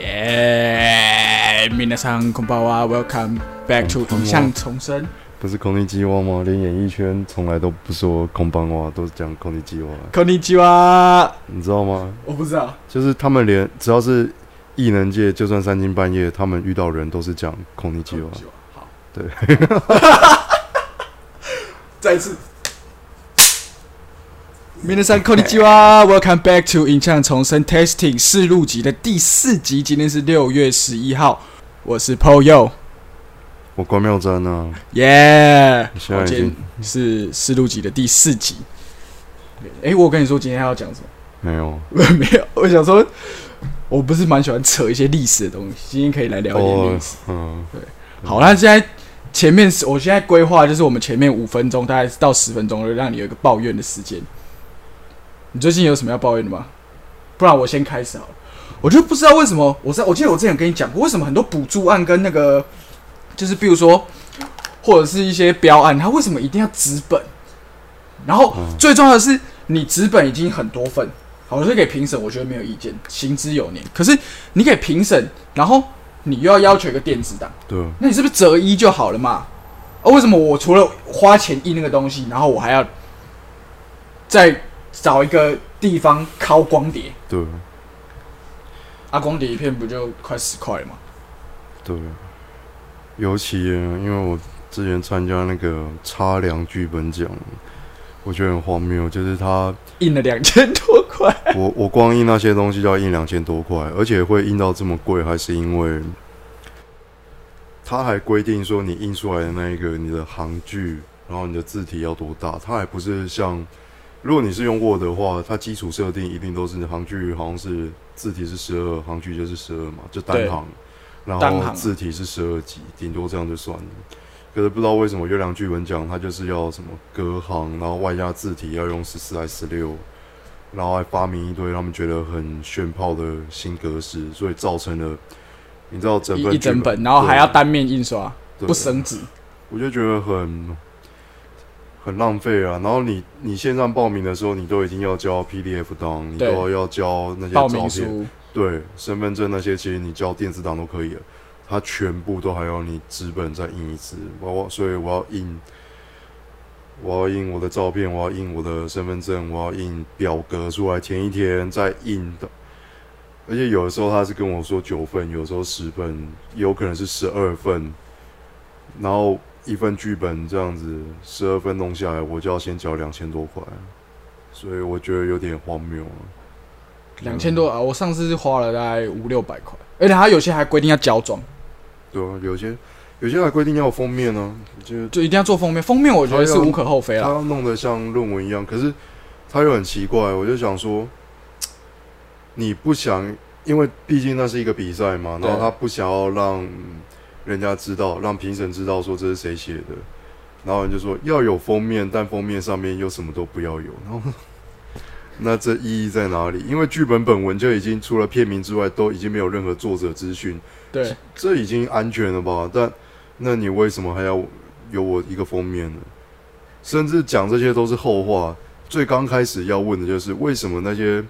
耶！皆さんこんばんは，Welcome back to 影像重生。不是空尼基蛙吗？连演艺圈从来都不说空邦蛙，都是讲空尼基蛙。こんにちは，你知道吗？我不知道。就是他们连只要是艺能界，就算三更半夜，他们遇到人都是讲空尼基蛙。好，对，再一次。 皆さんこんにちは，Welcome back to 影像重生 Testing 试录集的第四集。今天是六月十一号，我是 Paul Yo，我关妙真啊，耶！现在已经是试录集的第四集。哎、我跟你说今天要讲什么？没有没有，我想说，我不是蛮喜欢扯一些历史的东西，今天可以来聊一点历哦史。，嗯，好，那现在前面是我现在规划就是我们前面五分钟，大概到十分钟，让你有一个抱怨的时间。 你最近有什么要抱怨的吗？不然我先开始好了。我就不知道为什么，我在我记得我之前有跟你讲过，为什么很多补助案跟那个，就是比如说，或者是一些标案，它为什么一定要纸本？然后嗯最重要的是，你纸本已经很多份，好，所以给评审，我觉得没有意见，行之有年。可是你给评审，然后你又要要求一个电子档。对，那你是不是择一就好了嘛？啊，为什么我除了花钱印那个东西，然后我还要再找一个地方拷光碟？对，啊，光碟一片不就快十块了吗？对，尤其因为我之前参加那个插梁剧本奖，我觉得很荒谬，就是他印了两千多块，我我光印那些东西就要印两千多块，而且会印到这么贵，还是因为他还规定说你印出来的那一个你的行距，然后你的字体要多大，他还不是像如果你是用 Word 的话，它基础设定一定都是行距好像是字体是十二，行距就是十二嘛，就单对行，然后字体是十二级，顶多这样就算了。可是不知道为什么月亮剧本奖它就是要什么隔行，然后外加字体要用十四还十六，然后还发明一堆他们觉得很炫炮的新格式，所以造成了你知道整个一一整本，然后还要单面印刷，不升纸。我就觉得很很浪费啊。然后你你线上报名的时候，你都已经要交 PDF 档，你都要交那些照片，对，身份证那些，其实你交电子档都可以了，它全部都还要你纸本再印一次，我所以我要印。我要印我的照片，我要印我的身份证，我要印表格出来填一填，再印的。而且有的时候他是跟我说九份，有时候十份，有可能是十二份，然后一份剧本这样子十二分钟下来，我就要先交两千多块，所以我觉得有点荒谬啊。两千多啊！我上次是花了大概五六百块，而且他有些还规定要胶装，对啊，有些有些还规定要有封面呢、就就一定要做封面。封面我觉得是无可厚非啦。他要弄得像论文一样，可是他又很奇怪，我就想说，你不想，因为毕竟那是一个比赛嘛，然后他不想要让人家知道，让评审知道说这是谁写的，然后人就说要有封面，但封面上面又什么都不要有，然后 那这意义在哪里？因为剧本本文就已经除了片名之外，都已经没有任何作者资讯，对，这已经安全了吧？但那你为什么还要有我一个封面呢？甚至讲这些都是后话。最刚开始要问的就是为什么那些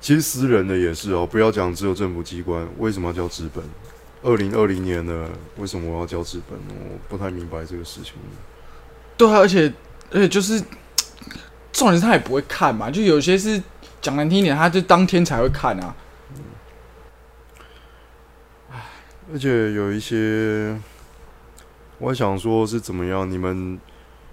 其实私人的也是哦，不要讲只有政府机关，为什么要叫资本？二零二零年了，为什么我要交纸本？我不太明白这个事情。对啊，而且而且就是重点是他也不会看嘛，就有些是讲难听一点，他就当天才会看啊。而且有一些，我还想说是怎么样，你们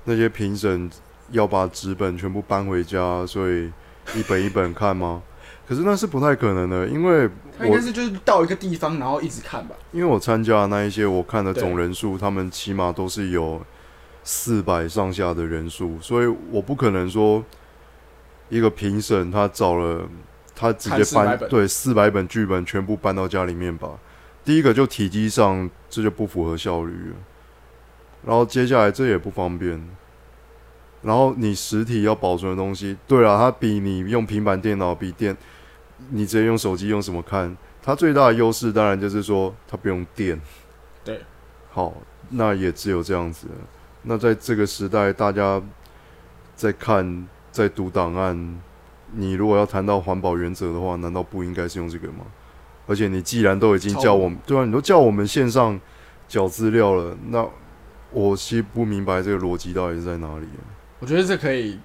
那些评审要把纸本全部搬回家，所以一本一本看吗？可是那是不太可能的，因为我他应该是就是到一个地方，然后一直看吧。因为我参加的那一些，我看的总人数，他们起码都是有四百上下的人数，所以我不可能说一个评审他找了他直接看400搬对四百本剧本全部搬到家里面吧。第一个就体积上这就不符合效率了，然后接下来这也不方便，然后你实体要保存的东西，对啊，它比你用平板电脑比电，你直接用手机用什么看？它最大的优势当然就是说它不用电。对，好，那也只有这样子。那在这个时代，大家在看、在读档案，你如果要谈到环保原则的话，难道不应该是用这个吗？而且你既然都已经叫我们，对啊，你都叫我们线上缴资料了，那我其实不明白这个逻辑到底是在哪里。我觉得这可以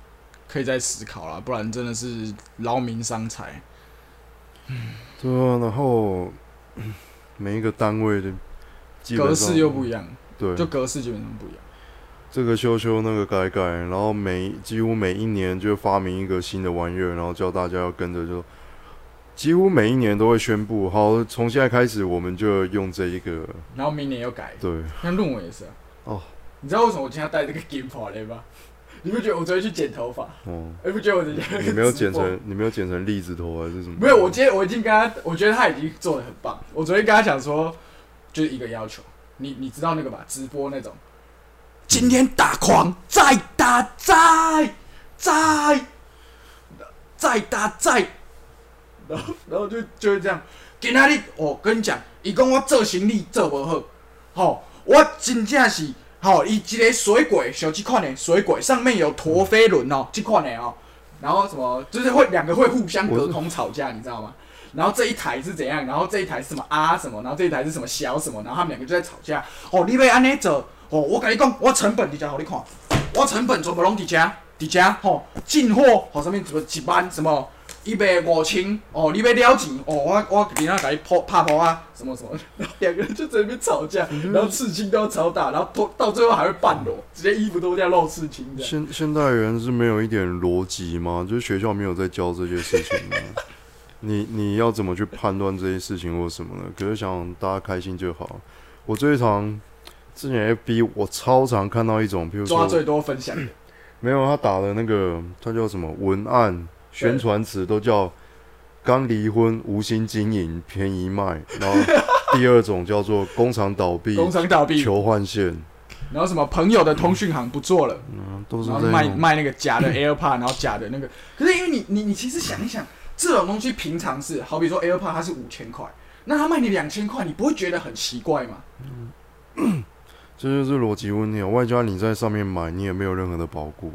可以再思考了，不然真的是劳民伤财。对啊，然后每一个单位的格式又不一样，对，就格式基本上不一样。这个修修那个改改，然后每几乎每一年就发明一个新的玩意儿，然后叫大家要跟着就，几乎每一年都会宣布，好，从现在开始我们就用这一个，然后明年又改，对，像论文也是啊。哦，你知道为什么我今天要带这个 game 跑来吗？你不觉得我昨天去剪头发，哦，你不觉得我昨天你没有剪成，你没有剪成栗子头还是什么？没有，我今天我已经跟他，我觉得他已经做的很棒。我昨天跟他讲说，就是一个要求，你你知道那个吧？直播那种，今天打狂，再打再再再打再，然后然后就就是这样。今仔日我跟你讲，伊讲我做行李做无好，吼、我真正是好，以及个水鬼，像这款的水鬼上面有陀飞轮哦，这款的哦，然后什么就是会两个会互相隔空吵架，你知道吗？然后这一台是怎样，然后这一台是什么啊什么，然后这一台是什么小什么，然后他们两个就在吵架。哦，你要安尼做，哦，我跟你讲，我成本伫遮互你看，我成本全部拢伫遮，伫遮吼，进货吼上面什么几万什么一百五千，哦，你要了钱，哦，我我今仔甲你破拍破啊，什么什么，然 后两个人就在那边吵架，然后刺青都要超大，然后脱到最后还会半裸，直接衣服都要露刺青的。现现代人是没有一点逻辑吗？就是学校没有在教这些事情吗？你你要怎么去判断这些事情或什么呢？可是想大家开心就好。我最常之前 FB 我超常看到一种，比如说抓最多分享的，没有他打的那个，他叫什么文案宣传词都叫刚离婚无心经营便宜卖，然后第二种叫做工厂倒闭工厂倒闭，求换线，然后什么朋友的通讯行不做了。嗯，都是然后卖。卖那个假的 AirPod，然后假的那个，可是因为你你你其实想一想，这种东西平常是，好比说 AirPod 它是五千块，那他卖你两千块，你不会觉得很奇怪吗？这就是逻辑问题啊！外加你在上面买，你也没有任何的保固，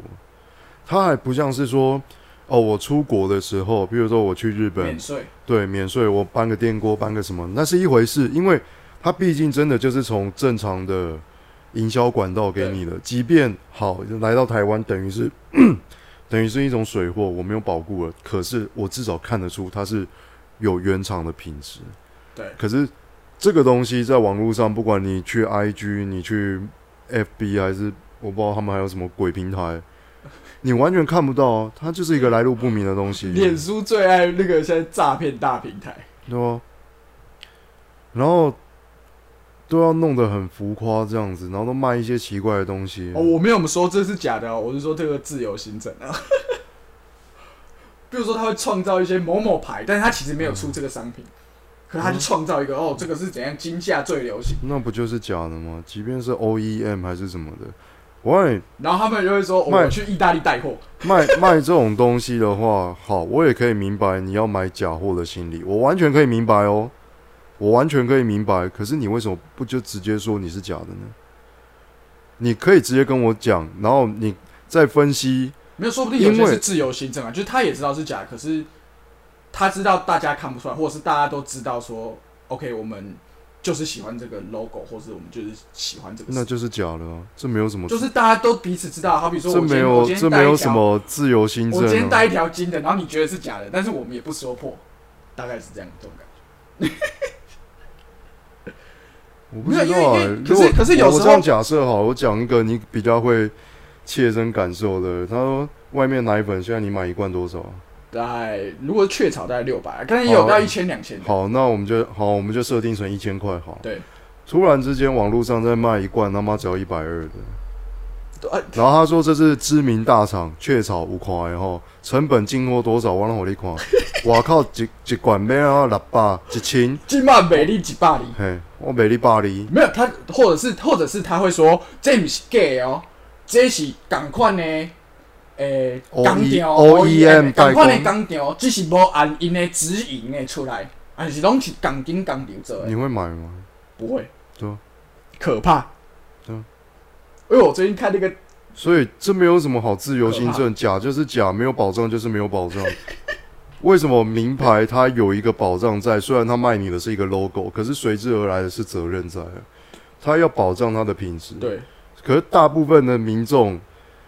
它还不像是说，哦，我出国的时候，比如说我去日本免，税，对，免税，我搬个电锅，搬个什么，那是一回事，因为它毕竟真的就是从正常的营销管道给你的，即便好来到台湾，等于是等于是一种水货，我没有保护了，可是我至少看得出它是有原厂的品质。对，可是这个东西在网络上，不管你去 IG，你去 FB 还是我不知道他们还有什么鬼平台，你完全看不到啊，它就是一个来路不明的东西。脸书最爱那个现在诈骗大平台，对啊，然后都要弄得很浮夸这样子，然后都卖一些奇怪的东西。哦，我没有说这是假的哦，我是说这个自由行政啊。比如说他会创造一些某某牌，但是他其实没有出这个商品，可是他就创造一个哦，这个是怎样金价最流行，那不就是假的吗？即便是 OEM 还是什么的，我让你然后他们就会说、我去意大利带货，卖 卖这种东西的话，好，我也可以明白你要买假货的心理，我完全可以明白哦，我完全可以明白。可是你为什么不就直接说你是假的呢？你可以直接跟我讲，然后你再分析。没有，说不定有些是自由行政啊，就是他也知道是假，可是他知道大家看不出来，或者是大家都知道说，OK，我们就是喜欢这个 logo，或是我们就是喜欢这个，那就是假的啊，这没有什么，就是大家都彼此知道。好比说这没有这没有什么自由新政啊。我今天带一条金的，然后你觉得是假的，但是我们也不说破，大概是这样这种感觉。我不知道、没有因为欸因为，如果可是可是有时候我我这样假设哈，我讲一个你比较会切身感受的。他说外面奶粉现在你买一罐多少？大概如果是雀巢大概六百，但是也有到一千两千。好，那我们就好，我们就设定成一千块好。对。突然之间，网络上在卖一罐他妈只要一百二的，呃，然后他说这是知名大厂雀巢五块然后成本进货多少？我让我你看，我靠，一一罐卖啊六百一千，金曼美丽几百里。嘿，我卖你百里，没有他，或者是或者是他会说这不是假的哦，这是同款的，诶、O- 工厂 OEM 同款的代工厂，只是无按因的指引的出来，还是拢是钢筋工厂做的，你会买吗？不会，对啊。可怕，对啊。因为我最近看那个，所以这没有什么好自由新政，假就是假，没有保障就是没有保障。为什么名牌它有一个保障在？虽然它卖你的是一个 logo，可是随之而来的是责任在，它要保障它的品质。对，可是大部分的民众，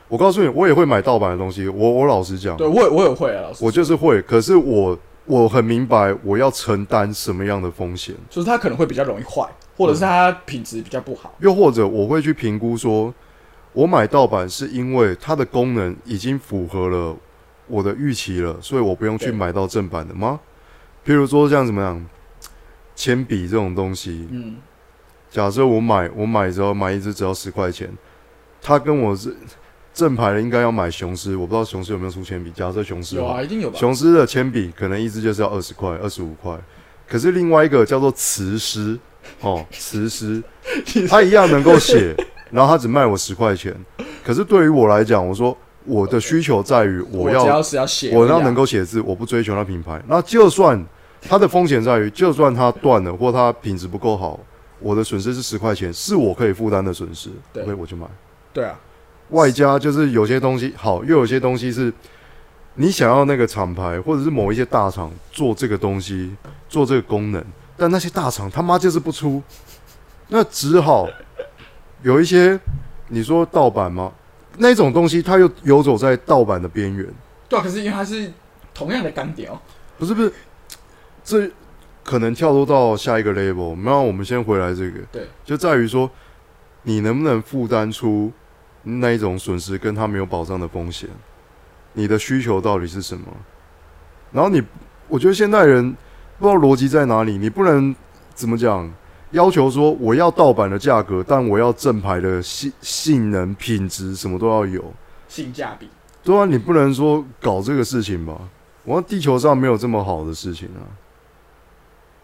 我告诉你，我也会买盗版的东西。我我老实讲，对我也我也会啊，老师，我就是会。可是我我很明白我要承担什么样的风险，就是它可能会比较容易坏，或者是它品质比较不好。又或者我会去评估说，我买盗版是因为它的功能已经符合了我的预期了，所以我不用去买到正版的吗？譬如说像怎么样，铅笔这种东西，嗯，假设我买我买之后买一支只要十块钱，它跟我是正牌的，应该要买雄狮，我不知道雄狮有没有出铅笔。假设雄狮好有啊，一定有吧？雄狮的铅笔可能一支就是要二十块、二十五块，可是另外一个叫做磁狮，哦，磁狮，它一样能够写，然后它只卖我十块钱。可是对于我来讲，我说我的需求在于我要我只要是要写而已啊，我要能够写字，我不追求它品牌。那就算它的风险在于，就算它断了或它品质不够好，我的损失是十块钱，是我可以负担的损失对，OK 我就买。对啊，外加就是有些东西好，又有些东西是你想要那个厂牌或者是某一些大厂做这个东西，做这个功能，但那些大厂他妈就是不出，那只好有一些你说盗版吗？那种东西它又游走在盗版的边缘，对啊，可是因为它是同样的干点哦，不是不是，这可能跳脱到下一个 level。那我们先回来这个，对，就在于说你能不能负担出那一种损失跟他没有保障的风险，你的需求到底是什么？然后你，我觉得现代人不知道逻辑在哪里，你不能怎么讲，要求说我要盗版的价格，但我要正牌的性性能、品质什么都要有。性价比。对啊，你不能说搞这个事情吧？我说地球上没有这么好的事情啊。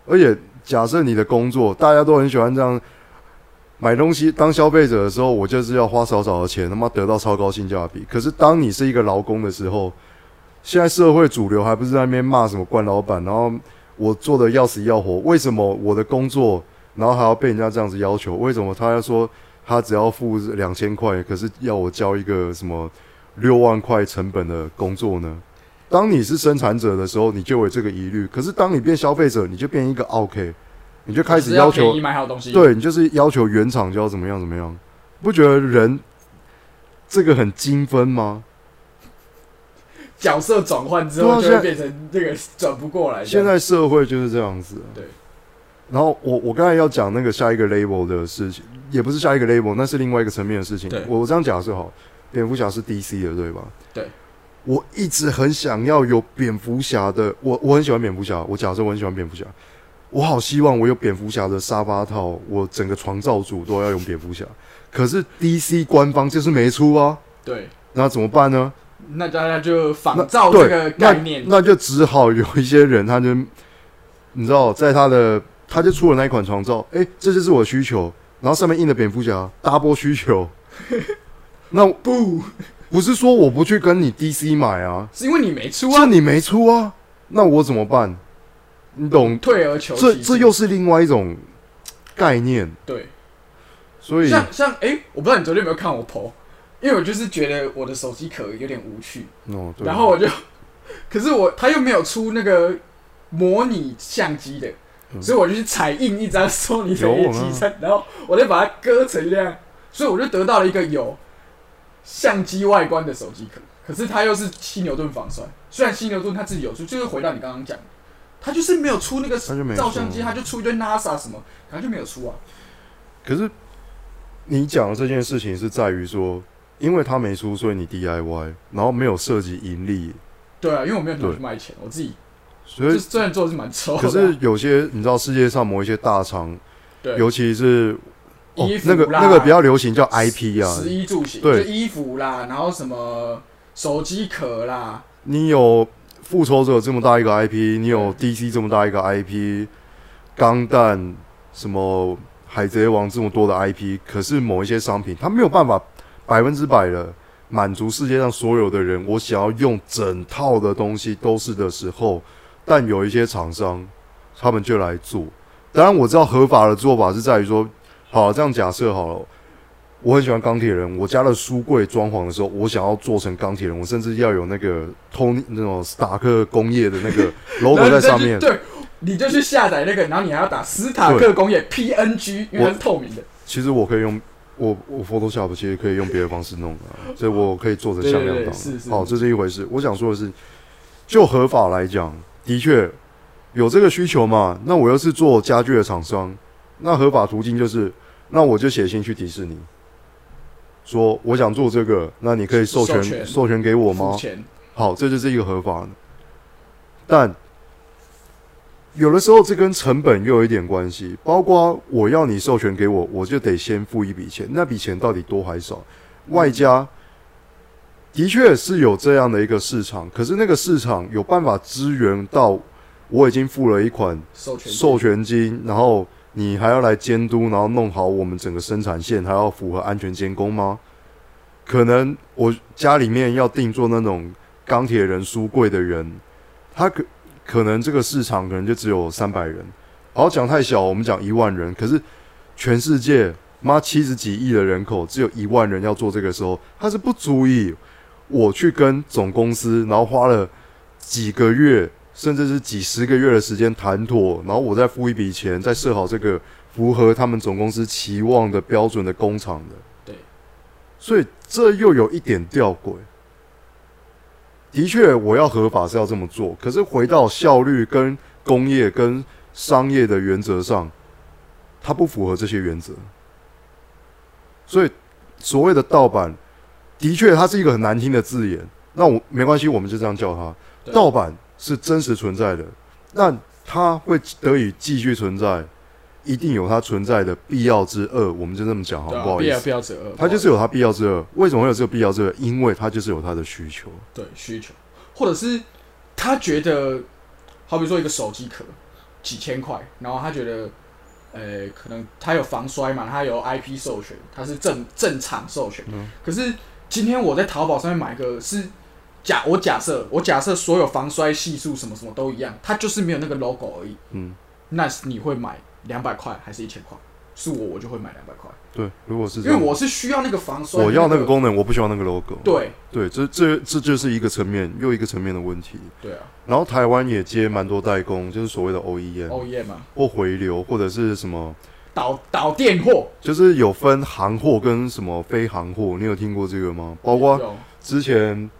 而且假设你的工作大家都很喜欢这样买东西，当消费者的时候，我就是要花少少的钱，他妈得到超高性价比。可是当你是一个劳工的时候，现在社会主流还不是在那边骂什么官老板，然后我做的要死要活，为什么我的工作然后还要被人家这样子要求？为什么他要说他只要付两千块，可是要我交一个什么六万块成本的工作呢？当你是生产者的时候，你就有这个疑虑；可是当你变消费者，你就变一个 OK，你就开始要求要买好东西，，对你就是要求原厂就要怎么样怎么样，不觉得人这个很精分吗？角色转换之后就变成这个转不过来。现在社会就是这样子。对。然后我我刚才要讲那个下一个 label 的事情，也不是下一个 label，那是另外一个层面的事情。我我这样假设好，蝙蝠侠是 DC 的，对吧？对。我一直很想要有蝙蝠侠的，我我很喜欢蝙蝠侠，我假设我很喜欢蝙蝠侠，我好希望我有蝙蝠侠的沙发套，我整个床罩组都要用蝙蝠侠。可是 DC 官方就是没出啊，对，那怎么办呢？那大家就仿照这个概念，那就只好有一些人，他就你知道，在他的他就出了那一款床罩，诶，这就是我的需求，然后上面印的蝙蝠侠 double 需求，那不。不是说我不去跟你 DC 买啊，是因为你没出啊，是你没出啊，那我怎么办？你懂？退而求其次。这这又是另外一种概念，对，所以像像哎、我不知道你昨天有没有看我 PO，因为我就是觉得我的手机壳有点无趣，哦，对。然后我就，可是我他又没有出那个模拟相机的，嗯。所以我就去彩印一张索尼的有 A 啊七三，然后我再把它割成这样，所以我就得到了一个有相机外观的手机壳，可是它又是犀牛盾防摔，虽然犀牛盾它自己有出，就是回到你刚刚讲的，它就是没有出那个照相机，他就出一堆 NASA 什么，他就没有出啊。可是你讲的这件事情是在于说，因为他没出，所以你 DIY，然后没有涉及盈利，对啊，因为我没有想对去卖钱，我自己所以就虽然做的是蛮臭的啊，可是有些你知道世界上某一些大厂，对。尤其是哦衣服那个那个比较流行叫 IP 啊，食衣住行，对。衣服啦，然后什么手机壳啦，你有复仇者这么大一个 IP，你有 DC 这么大一个 IP，钢弹什么海贼王这么多的 IP，可是某一些商品它没有办法百分之百的满足世界上所有的人，我想要用整套的东西都是的时候，但有一些厂商他们就来做。当然我知道合法的做法是在于说，好这样假设好了，我很喜欢钢铁人，我家的书柜装潢的时候，我想要做成钢铁人，我甚至要有那个通那种斯塔克工业的那个 logo 在上面。对，你就去下载那个，然后你还要打斯塔克工业 PNG，因为它是透明的。其实我可以用我我 Photoshop 其实可以用别的方式弄的，所以我可以做成向量档。好，这是一回事。我想说的是，就合法来讲，的确有这个需求嘛。那我又是做家具的厂商，那合法途径就是，那我就写信去迪士尼。说我想做这个，那你可以授权授权给我吗？好，这就是一个合法的。但有的时候这跟成本又有一点关系，包括我要你授权给我，我就得先付一笔钱，那笔钱到底多还少？外加的确是有这样的一个市场，可是那个市场有办法支援到我已经付了一款授权授权金，然后。你还要来监督，然后弄好我们整个生产线，还要符合安全监工吗？可能我家里面要定做那种钢铁人书柜的人，他可可能这个市场可能就只有三百人。好讲太小，我们讲一万人。可是全世界妈七十几亿的人口，只有一万人要做这个时候，他是不足以我去跟总公司，然后花了几个月。甚至是几十个月的时间谈妥，然后我再付一笔钱，再设好这个符合他们总公司期望的标准的工厂的。对，所以这又有一点吊诡。的确，我要合法是要这么做，可是回到效率跟工业跟商业的原则上，它不符合这些原则。所以所谓的盗版，的确它是一个很难听的字眼。那我没关系，我们就这样叫它盗版。是真实存在的，那它会得以继续存在，一定有它存在的必要之恶。我们就这么讲好，不好意思，必要之恶，它就是有它必要之恶。为什么会有这个必要之恶？因为它就是有它的需求。对，需求，或者是他觉得，好比说一个手机壳几千块，然后他觉得，呃，可能它有防摔嘛，它有 IP 授权，它是正正厂授权。可是今天我在淘宝上面买个是。假我假设我假设所有防摔系数什么什么都一样，它就是没有那个 logo 而已。嗯，那你会买两百块还是一千块？是我我就会买两百块。对，如果是因为我是需要那个防摔，我要那个功能，我不需要那个 logo。对对，这这这就是一个层面又一个层面的问题。对啊，然后台湾也接蛮多代工，就是所谓的 OEM，OEM 嘛，或回流或者是什么导导电货，就是有分行货跟什么非行货，你有听过这个吗？包括之前。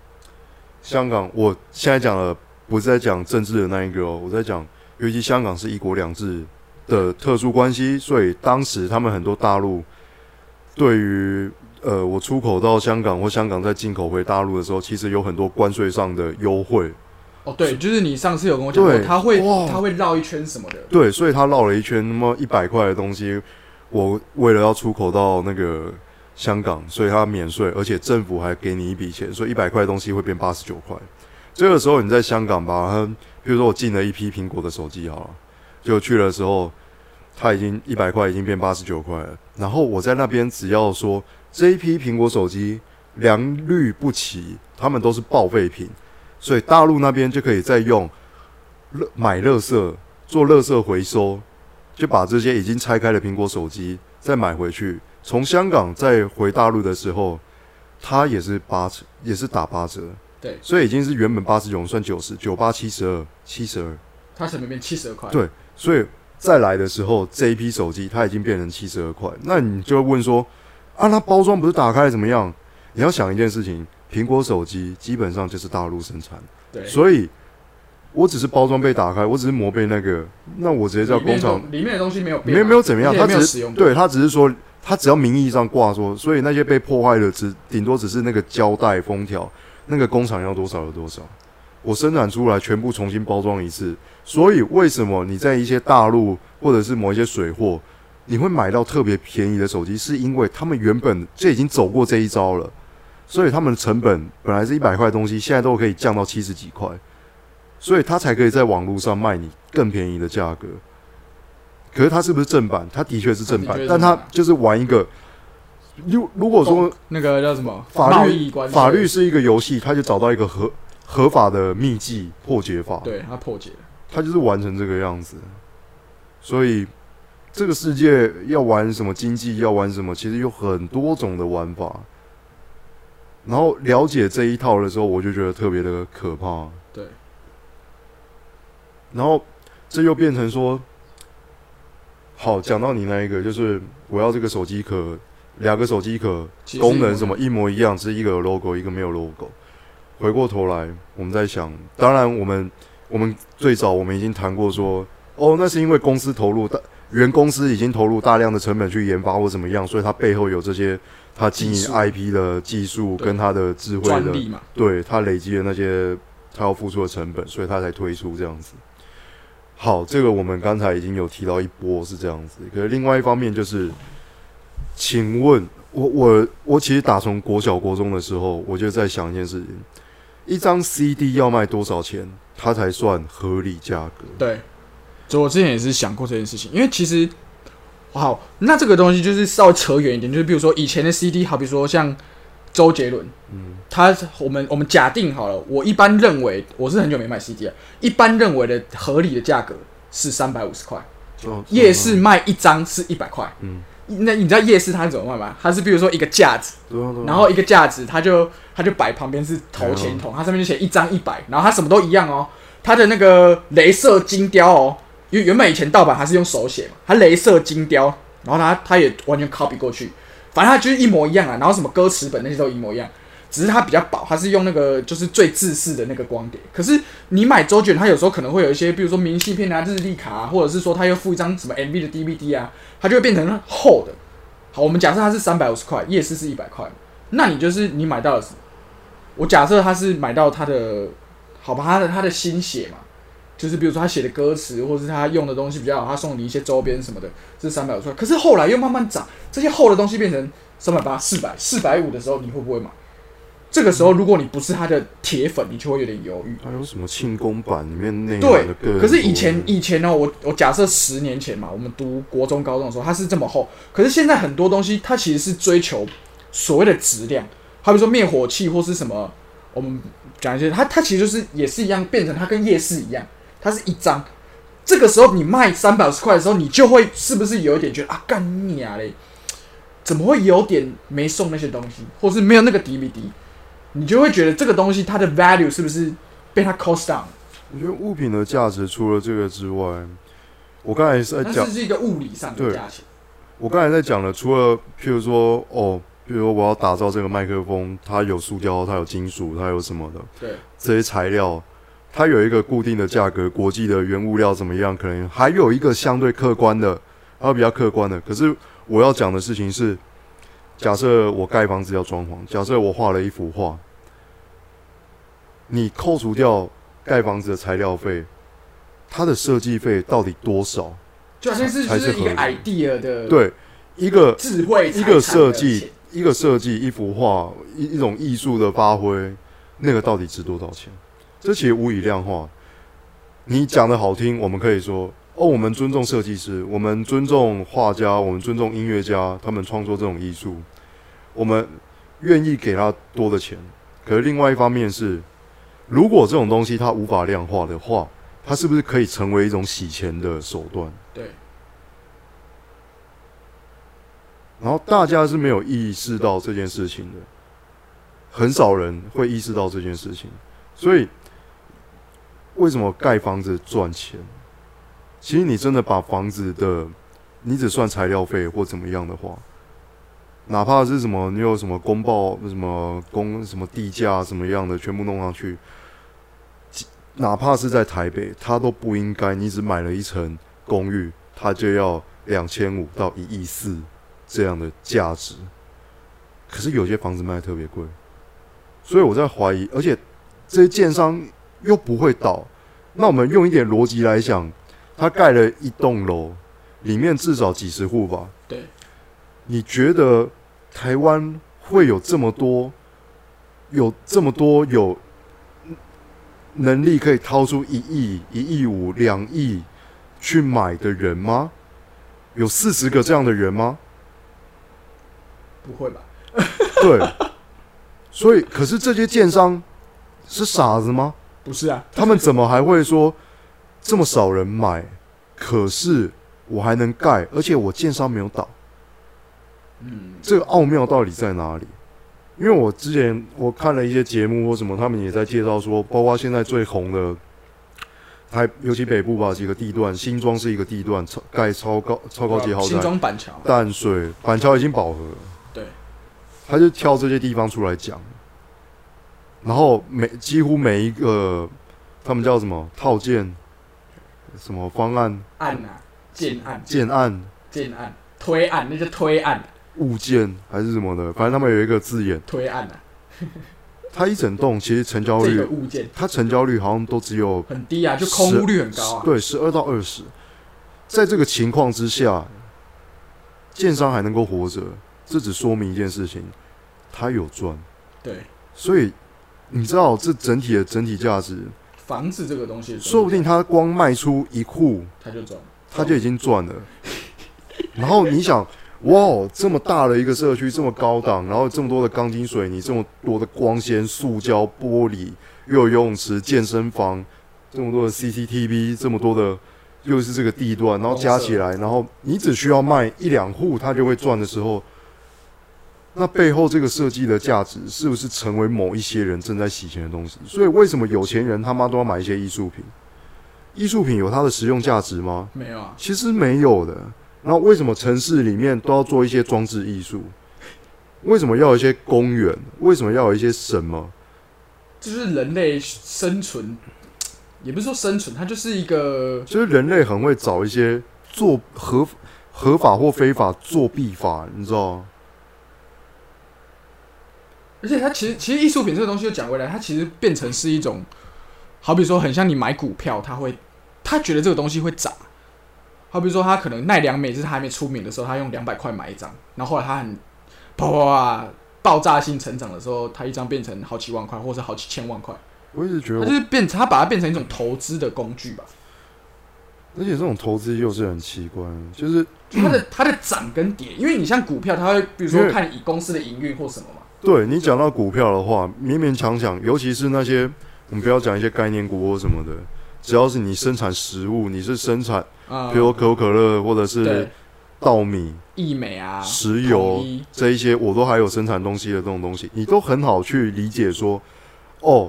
香港，我现在讲的不是在讲政治的那一个哦，我在讲，尤其香港是一国两制的特殊关系，所以当时他们很多大陆对于呃我出口到香港或香港再进口回大陆的时候，其实有很多关税上的优惠。哦，对，就是你上次有跟我讲过，他会他会绕一圈什么的。对，所以他绕了一圈，那么一百块的东西，我为了要出口到那个。香港，所以它免税，而且政府还给你一笔钱，所以一百块东西会变八十九块。这个时候你在香港吧，比如说我进了一批苹果的手机，好了，就去的时候，它已经一百块已经变八十九块了。然后我在那边只要说这一批苹果手机良率不齐，他们都是报废品，所以大陆那边就可以再用乐买乐色做乐色回收，就把这些已经拆开的苹果手机再买回去。从香港再回大陆的时候，它也是八折，也是打八折。对，所以已经是原本八十九算九十九八七十二七十二，它成本变七十二块。对，所以再来的时候，这一批手机它已经变成七十二块。那你就会问说，啊，那包装不是打开怎么样？你要想一件事情，苹果手机基本上就是大陆生产，对，所以我只是包装被打开，我只是膜被那个，那我直接叫工厂里面的东西没有没有没有怎么样，它只是对，它只是说。它只要名义上挂说，所以那些被破坏的只顶多只是那个胶带封条，那个工厂要多少有多少，我生产出来全部重新包装一次。所以为什么你在一些大陆或者是某一些水货，你会买到特别便宜的手机，是因为他们原本就已经走过这一招了，所以他们的成本本来是一百块东西，现在都可以降到七十几块，所以他才可以在网络上卖你更便宜的价格。可是它是不是正版？它的确是正版，但它就是玩一个。如如果说那个叫什么法律法律是一个游戏，他就找到一个合合法的秘籍破解法，对他破解，他就是玩成这个样子。所以这个世界要玩什么经济，要玩什么，其实有很多种的玩法。然后了解这一套的时候，我就觉得特别的可怕。对。然后这又变成说，好，讲到你那一个，就是我要这个手机壳，两个手机壳功能什么一模一样，只是一个有 logo，一个没有 logo。回过头来，我们在想，当然我们我们最早我们已经谈过说，哦，那是因为公司投入大，原公司已经投入大量的成本去研发或怎么样，所以它背后有这些。它经营 IP 的技术跟它的智慧的，对它累积的那些它要付出的成本，所以它才推出这样子。好，这个我们刚才已经有提到一波是这样子。可是另外一方面就是，请问我我我其实打从国小国中的时候，我就在想一件事情：一张 CD 要卖多少钱，它才算合理价格？对，就我之前也是想过这件事情，因为其实。好，那这个东西就是稍微扯远一点，就是比如说以前的 CD，好比说像周杰伦，嗯，他我们我们假定好了，我一般认为我是很久没买 CD 了，一般认为的合理的价格是三百五十块，夜市卖一张是一百块，嗯，那你知道夜市它怎么卖吗？它是比如说一个架子，然后一个架子，它就它就摆旁边是投钱筒，它上面就写一张一百，然后它什么都一样哦，它的那个镭射金雕哦。因为原本以前盗版还是用手写嘛，它镭射金雕，然后它它也完全 copy 过去，反正它就是一模一样啊。然后什么歌词本那些都一模一样，只是它比较薄，它是用那个就是最自式的那个光碟。可是你买周卷，它有时候可能会有一些，比如说明信片啊、日历卡啊，或者是说它又附一张什么 MV 的 DVD 啊，它就会变成厚的。好，我们假设它是三百五十块，夜市是一百块，那你就是你买到的是，我假设它是买到它的，好吧，它的它的心血嘛。就是比如说他写的歌词，或是他用的东西比较好，他送你一些周边什么的，是三百五块。可是后来又慢慢涨，这些厚的东西变成三百八、四百、四百五的时候，你会不会买？这个时候如果你不是他的铁粉，你就会有点犹豫。还有什么庆功版里面内对，可是以前以前呢，我我假设十年前嘛，我们读国中高中的时候，它是这么厚。可是现在很多东西，它其实是追求所谓的质量，好比说灭火器或是什么，我们讲一些，它它其实就是也是一样，变成它跟夜市一样。它是一张，这个时候你卖三百五十块的时候，你就会是不是有一点觉得啊，干你啊嘞？怎么会有点没送那些东西，或是没有那个 DVD？你就会觉得这个东西它的 value 是不是被它 cost down？我觉得物品的价值除了这个之外，我刚才是在讲是一个物理上的价钱。我刚才在讲了，除了譬如说哦，譬如我要打造这个麦克风，它有塑胶，它有金属，它有什么的？对，这些材料。它有一个固定的价格，国际的原物料怎么样？可能还有一个相对客观的，还有比较客观的。可是我要讲的事情是，假设我盖房子要装潢，假设我画了一幅画，你扣除掉盖房子的材料费，它的设计费到底多少？就好像是就是一个 idea 的，对，一个智慧，一个设计，一个设计一幅画，一一种艺术的发挥，那个到底值多少钱？这其实无以量化。你讲的好听，我们可以说哦，我们尊重设计师，我们尊重画家，我们尊重音乐家，他们创作这种艺术，我们愿意给他多的钱。可是另外一方面是，如果这种东西它无法量化的话，它是不是可以成为一种洗钱的手段？对。然后大家是没有意识到这件事情的，很少人会意识到这件事情，所以。为什么盖房子赚钱？其实你真的把房子的，你只算材料费或怎么样的话，哪怕是什么，你有什么公报、什么公、什么地价什么样的，全部弄上去，哪怕是在台北，它都不应该。你只买了一层公寓，它就要两千五到一亿四这样的价值。可是有些房子卖特别贵，所以我在怀疑，而且这些建商。又不会倒，那我们用一点逻辑来想，他盖了一栋楼，里面至少几十户吧？对。你觉得台湾会有这么多，有这么多有能力可以掏出一亿、一亿五、两亿去买的人吗？有四十个这样的人吗？不会吧？对。所以，可是这些建商是傻子吗？不是啊，他们怎么还会说这么少人买？可是我还能盖，而且我建商没有倒。嗯，这个奥妙到底在哪里？因为我之前我看了一些节目或什么，他们也在介绍说，包括现在最红的台，尤其北部吧几个地段，新庄是一个地段，超盖超高超高级豪宅新宅，庄板桥，淡水板桥已经饱和了，对，他就挑这些地方出来讲，然后每几乎每一个他们叫什么？套件，什么方案？案啊，建案，建案。建案，推案，那叫推案，物件还是什么的，反正他们有一个字眼，推案啊，它一整栋其实成交率它成交率好像都只有很低啊，就空屋率很高啊。对，十二到二十，在这个情况之下，建商还能够活着，这只说明一件事情，他有赚。对，所以你知道这整体的整体价值，房子这个东西，说不定他光卖出一户，他就赚了。他就已经赚了。然后你想，哇，这么大的一个社区，这么高档，然后这么多的钢筋水泥，这么多的光纤、塑胶、玻璃，又有游泳池、健身房，这么多的 CCTV，这么多的，又是这个地段，然后加起来，然后你只需要卖一两户，他就会赚的时候，那背后这个设计的价值是不是成为某一些人正在洗钱的东西？所以为什么有钱人他妈都要买一些艺术品？艺术品有它的实用价值吗？没有啊，其实没有的。然后为什么城市里面都要做一些装置艺术？为什么要有一些公园？为什么要有一些什么？就是人类生存，也不是说生存，它就是一个就是人类很会找一些做合合法或非法作弊法，你知道吗？而且它其实其实艺术品这个东西又讲回来，它其实变成是一种，好比说很像你买股票，他会他觉得这个东西会涨，好比说他可能奈良美智他还没出名的时候，他用两百块买一张，然后后来他很啪啪啪爆炸性成长的时候，他一张变成好几万块，或者好几千万块，我一直觉得他就，是变他把它变成一种投资的工具吧，而且这种投资又是很奇怪，就是就它的它的涨跟跌，因为你像股票，它会比如说看以公司的营运或什么嘛，对你讲到股票的话，勉勉强强，尤其是那些我们不要讲一些概念股或什么的，只要是你生产食物，你是生产，啊、比如可口可乐或者是稻米、易美啊，石油这一些，我都还有生产东西的这种东西，你都很好去理解说，哦，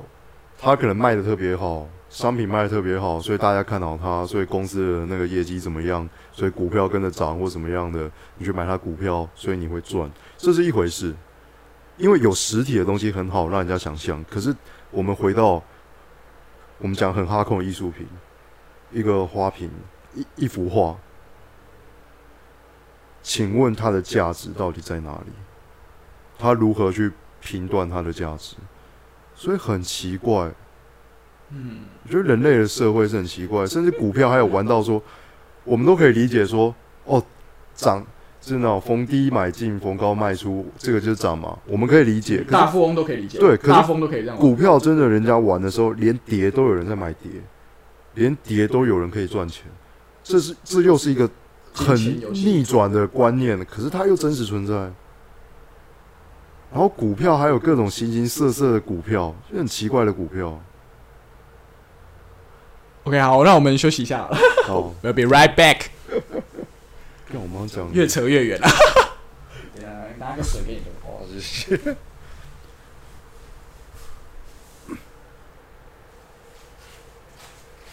它可能卖的特别好，商品卖的特别好，所以大家看到它，所以公司的那个业绩怎么样，所以股票跟着涨或怎么样的，你去买它股票，所以你会赚，这是一回事。因为有实体的东西很好让人家想象，可是我们回到我们讲很哈控的艺术品，一个花瓶，一一幅画，请问它的价值到底在哪里？它如何去评断它的价值？所以很奇怪。嗯，我觉得人类的社会是很奇怪，甚至股票还有玩到说，我们都可以理解说，哦，涨是那种逢低买进，逢高卖出，这个就是涨嘛，我们可以理解。可是大富翁都可以理解，对可是大富翁都可以这样。股票真的人家玩的时候，连跌都有人在买跌，连跌都有人可以赚钱，这是这又是一个很逆转的观念，可是它又真实存在。然后股票还有各种形形色色的股票，就很奇怪的股票。OK，好，那我们休息一下好，，We'll be right back。跟我们讲越扯越远拿个水给你喝。哦，谢谢。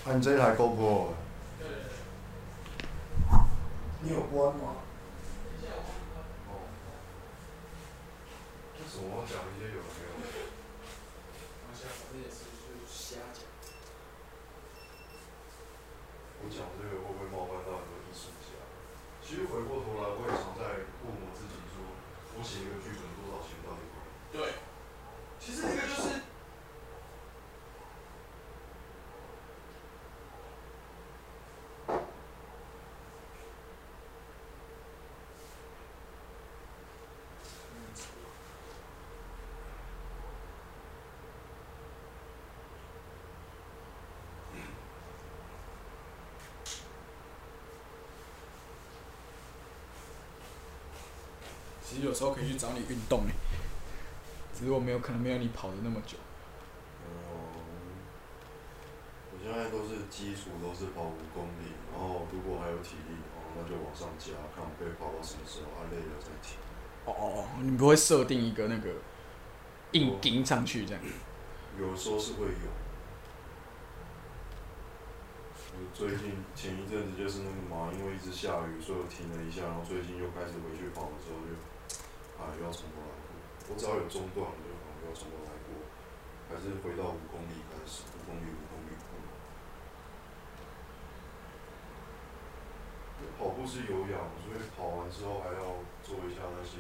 啊，你这台 GoPro，你有关吗？为什么要讲一些有没有？我讲这个会不会？其实回过头来，我也常在问我自己说，我写一个剧本多少钱到底会？对，其实这个就是其实有时候可以去找你运动诶，只是我没有可能没有你跑的那么久。哦，我现在都是基础都是跑五公里，然后如果还有体力的话，那就往上加，看我可以跑到什么时候，啊累了再停。哦哦哦，你不会设定一个那个硬顶上去这样？有时候是会有。我最近前一阵子就是那个嘛，因为一直下雨，所以我停了一下，然后最近又开始回去跑的时候就，啊又要从头来过。我只要有中断，我就好要从头来过，还是回到五公里开始，五公里五公里。跑步是有氧，所以跑完之后还要做一下那些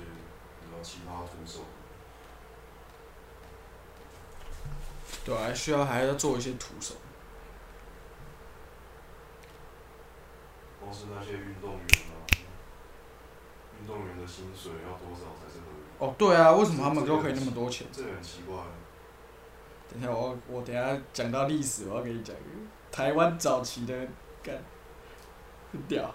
比较其他徒手。对啊，需要还要做一些徒手。光是那些运动员啊，运动员的薪水要多少才是合理？哦，对啊，为什么他们都可以那么多钱？这很奇怪。等一下，我我等下讲到历史，我要跟你讲台湾早期的干，很屌。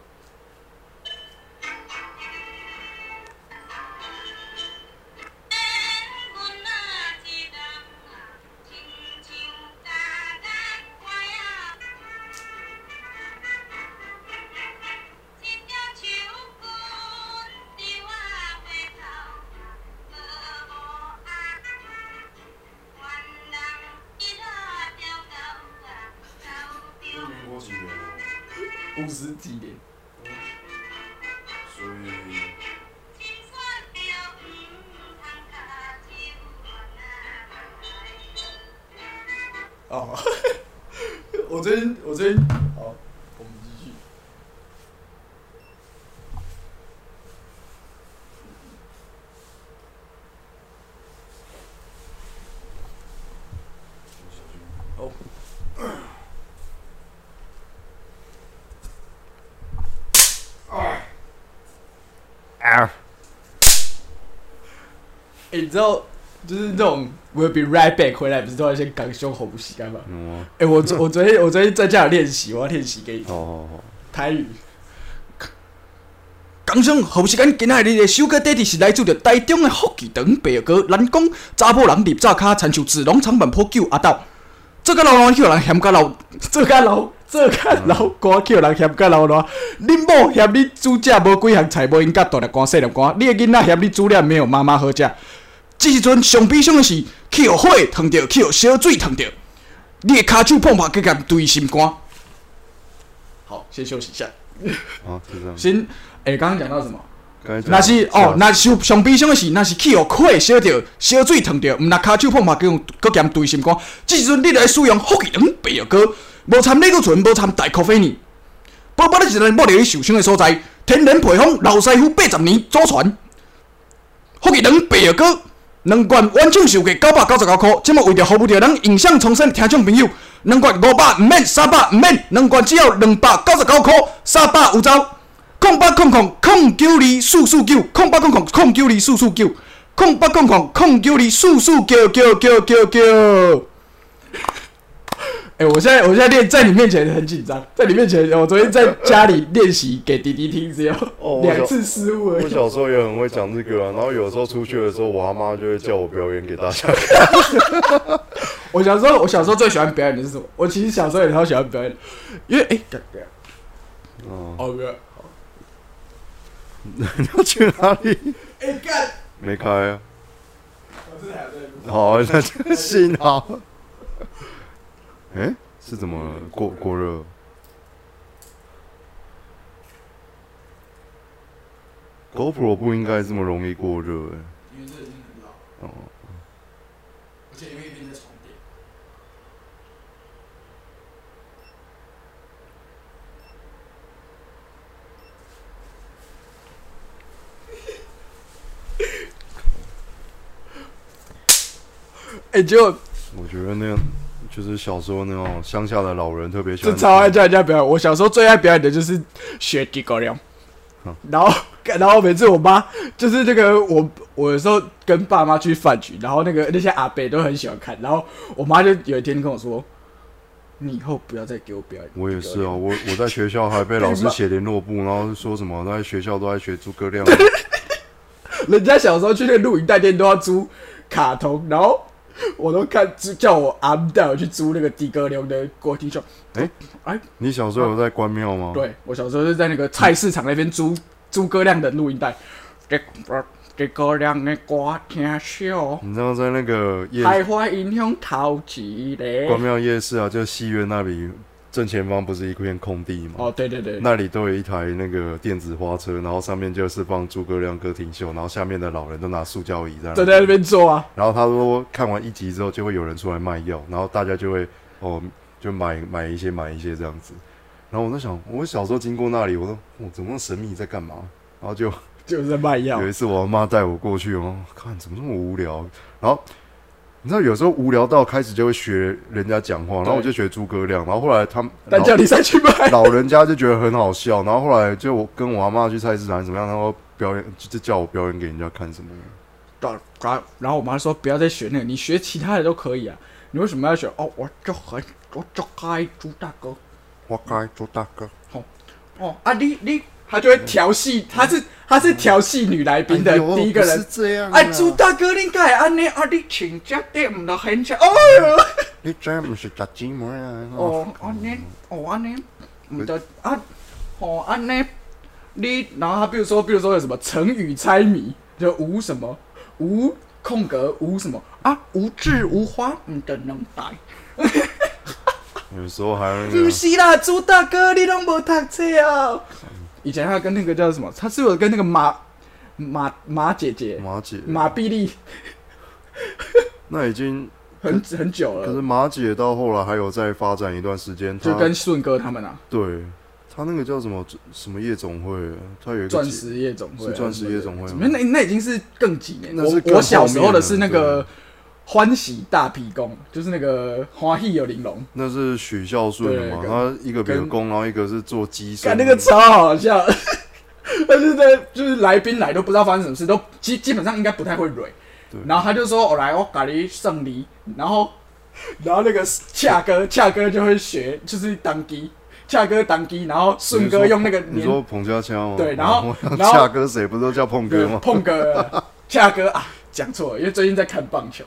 哎，你知道，就是那种 will be right back 回来，不是都要先港胸呼吸干嘛？嗯。哎，我昨我昨天我昨天在家有练习，我要练习给你。哦哦哦。台语。港胸呼吸间，今仔日的首歌底底是来自着台中的福记堂白哥，咱讲查甫人立早卡参像子龙长板坡九阿斗，这个老老叫人嫌甲老，这个老。做较老歌，叫人嫌较老烂。恁某嫌你煮食无几项菜，无应甲大粒干细粒干。你的囡仔嫌你煮了没有妈妈好食。这时阵上悲伤的是，去互火烫着，去互烧水烫着。你的骹手碰拍，加减对心肝。好，先休息一下。先，诶，刚刚讲到什么？那是哦，那上上悲伤的是，那是去互火烧着，烧水烫着，毋若骹手碰拍，加加减对心肝。即时阵你来使用福气两白药膏。无掺类固醇，无掺大咖啡呢，宝宝你一个莫留伊受伤的所在，天然配方，老师傅八十年祖传。福气两白药膏，两罐完整售价九百九十九块，即么为着服务着咱影像重生听众朋友，两罐五百毋免，三百毋免，两罐只要两百九十九块，三百有招。空八空空空九二四四九，空八空空空九二四四九，空八空空空九二四四九九九九九。哎，我现在我现在练在你面前很紧张，在你面前，我昨天在家里练习给弟弟听，只有两次失误而已。我小时候也很会讲这个啊，然后有时候出去的时候，我阿妈就会叫我表演给大家看。我小时候，我小时候最喜欢表演的是什么？我其实小时候也超喜欢表演，因为哎，对对，哦，好哥，你要去哪里？哎干，没开啊。我这还在。好，那就 幸好。哎，是怎么过过热？GoPro 不应该这么容易过热哎。因为这已经很老。哦。而且因为一边在充电。哎，就我觉得那样。就是小时候那种乡下的老人特别喜欢，超爱叫人家表演。我小时候最爱表演的就是学地高粱，然后然后每次我妈就是那个我我有时候跟爸妈去饭局，然后那个那些阿伯都很喜欢看，然后我妈就有一天跟我说：“你以后不要再给我表演。”我也是哦，我我在学校还被老师写联络簿，然后说什么在学校都在学诸葛亮。人家小时候去那个录影带店都要租卡通，然后。我都看叫我阿姆带我去租那个迪哥流的国庭秀。你小时候有在关庙吗？，对我小时候是在那个菜市场那边租诸葛亮的录音带，这这歌亮的歌听秀，你知道在那个夜海花影响头一关。庙夜市啊，就戏院那里正前方不是一片空地吗？哦，对对对，那里都有一台那个电子花车，然后上面就是放诸葛亮歌厅秀，然后下面的老人都拿塑胶椅在那里站在那边坐啊。然后他说看完一集之后，就会有人出来卖药，然后大家就会哦就买买一些买一些这样子。然后我在想，我小时候经过那里，我说我怎么那么神秘在干嘛？然后就 就是在卖药有，一次我妈带我过去，哦，看怎么这么无聊。然后你知道有时候无聊到开始就会学人家讲话，然后我就学诸葛亮，然后后来他们但叫你再去买。老人家就觉得很好笑，然后后来就我跟我阿妈去菜市场怎么样，然后表演就就叫我表演给人家看什么的。然后然后我妈说不要再学那个，你学其他的都可以啊。你为什么要学？哦，我就很我就该朱大哥。我该朱大哥。好哦啊，你你，他就会调戏，他是他是调戏女来宾的第一个人不是。这样啊。哎，朱大哥，你该安尼啊？你请假点唔到很巧。哦哟，你这唔是炸鸡馍啊？哦安尼，哦安尼，唔得啊，哦安尼，你然后他比如说，比如说有什么成语猜谜，就无什么无空格无什么啊，无智无花，唔得能带。有时候还 不是啦，朱大哥，你拢无读册哦。以前他跟那个叫什么，他是有跟那个马马马姐姐马姐，马碧丽。那已经很很久了，可是马姐到后来还有再发展一段时间，她就跟顺哥他们啊，对他那个叫什么什么夜总会啊，她有一个钻石夜总会钻石夜总会那那已经是更几年。我那是我小时候的是那个欢喜大皮公，就是那个花喜有玲珑，那是许孝顺的嘛，对他一个比个跟公，然后一个是做鸡生看，那个超好笑。但是在，就是来宾来都不知道发生什么事，都基基本上应该不太会蕊对。然后他就说：“我、来，我咖喱胜利。”然后，然后那个恰哥，恰哥就会学，就是当机，恰哥当机，然后顺哥用那个你说彭家枪吗？对然后然然后恰哥谁不都叫碰哥吗？碰哥，恰哥啊，讲错了，因为最近在看棒球。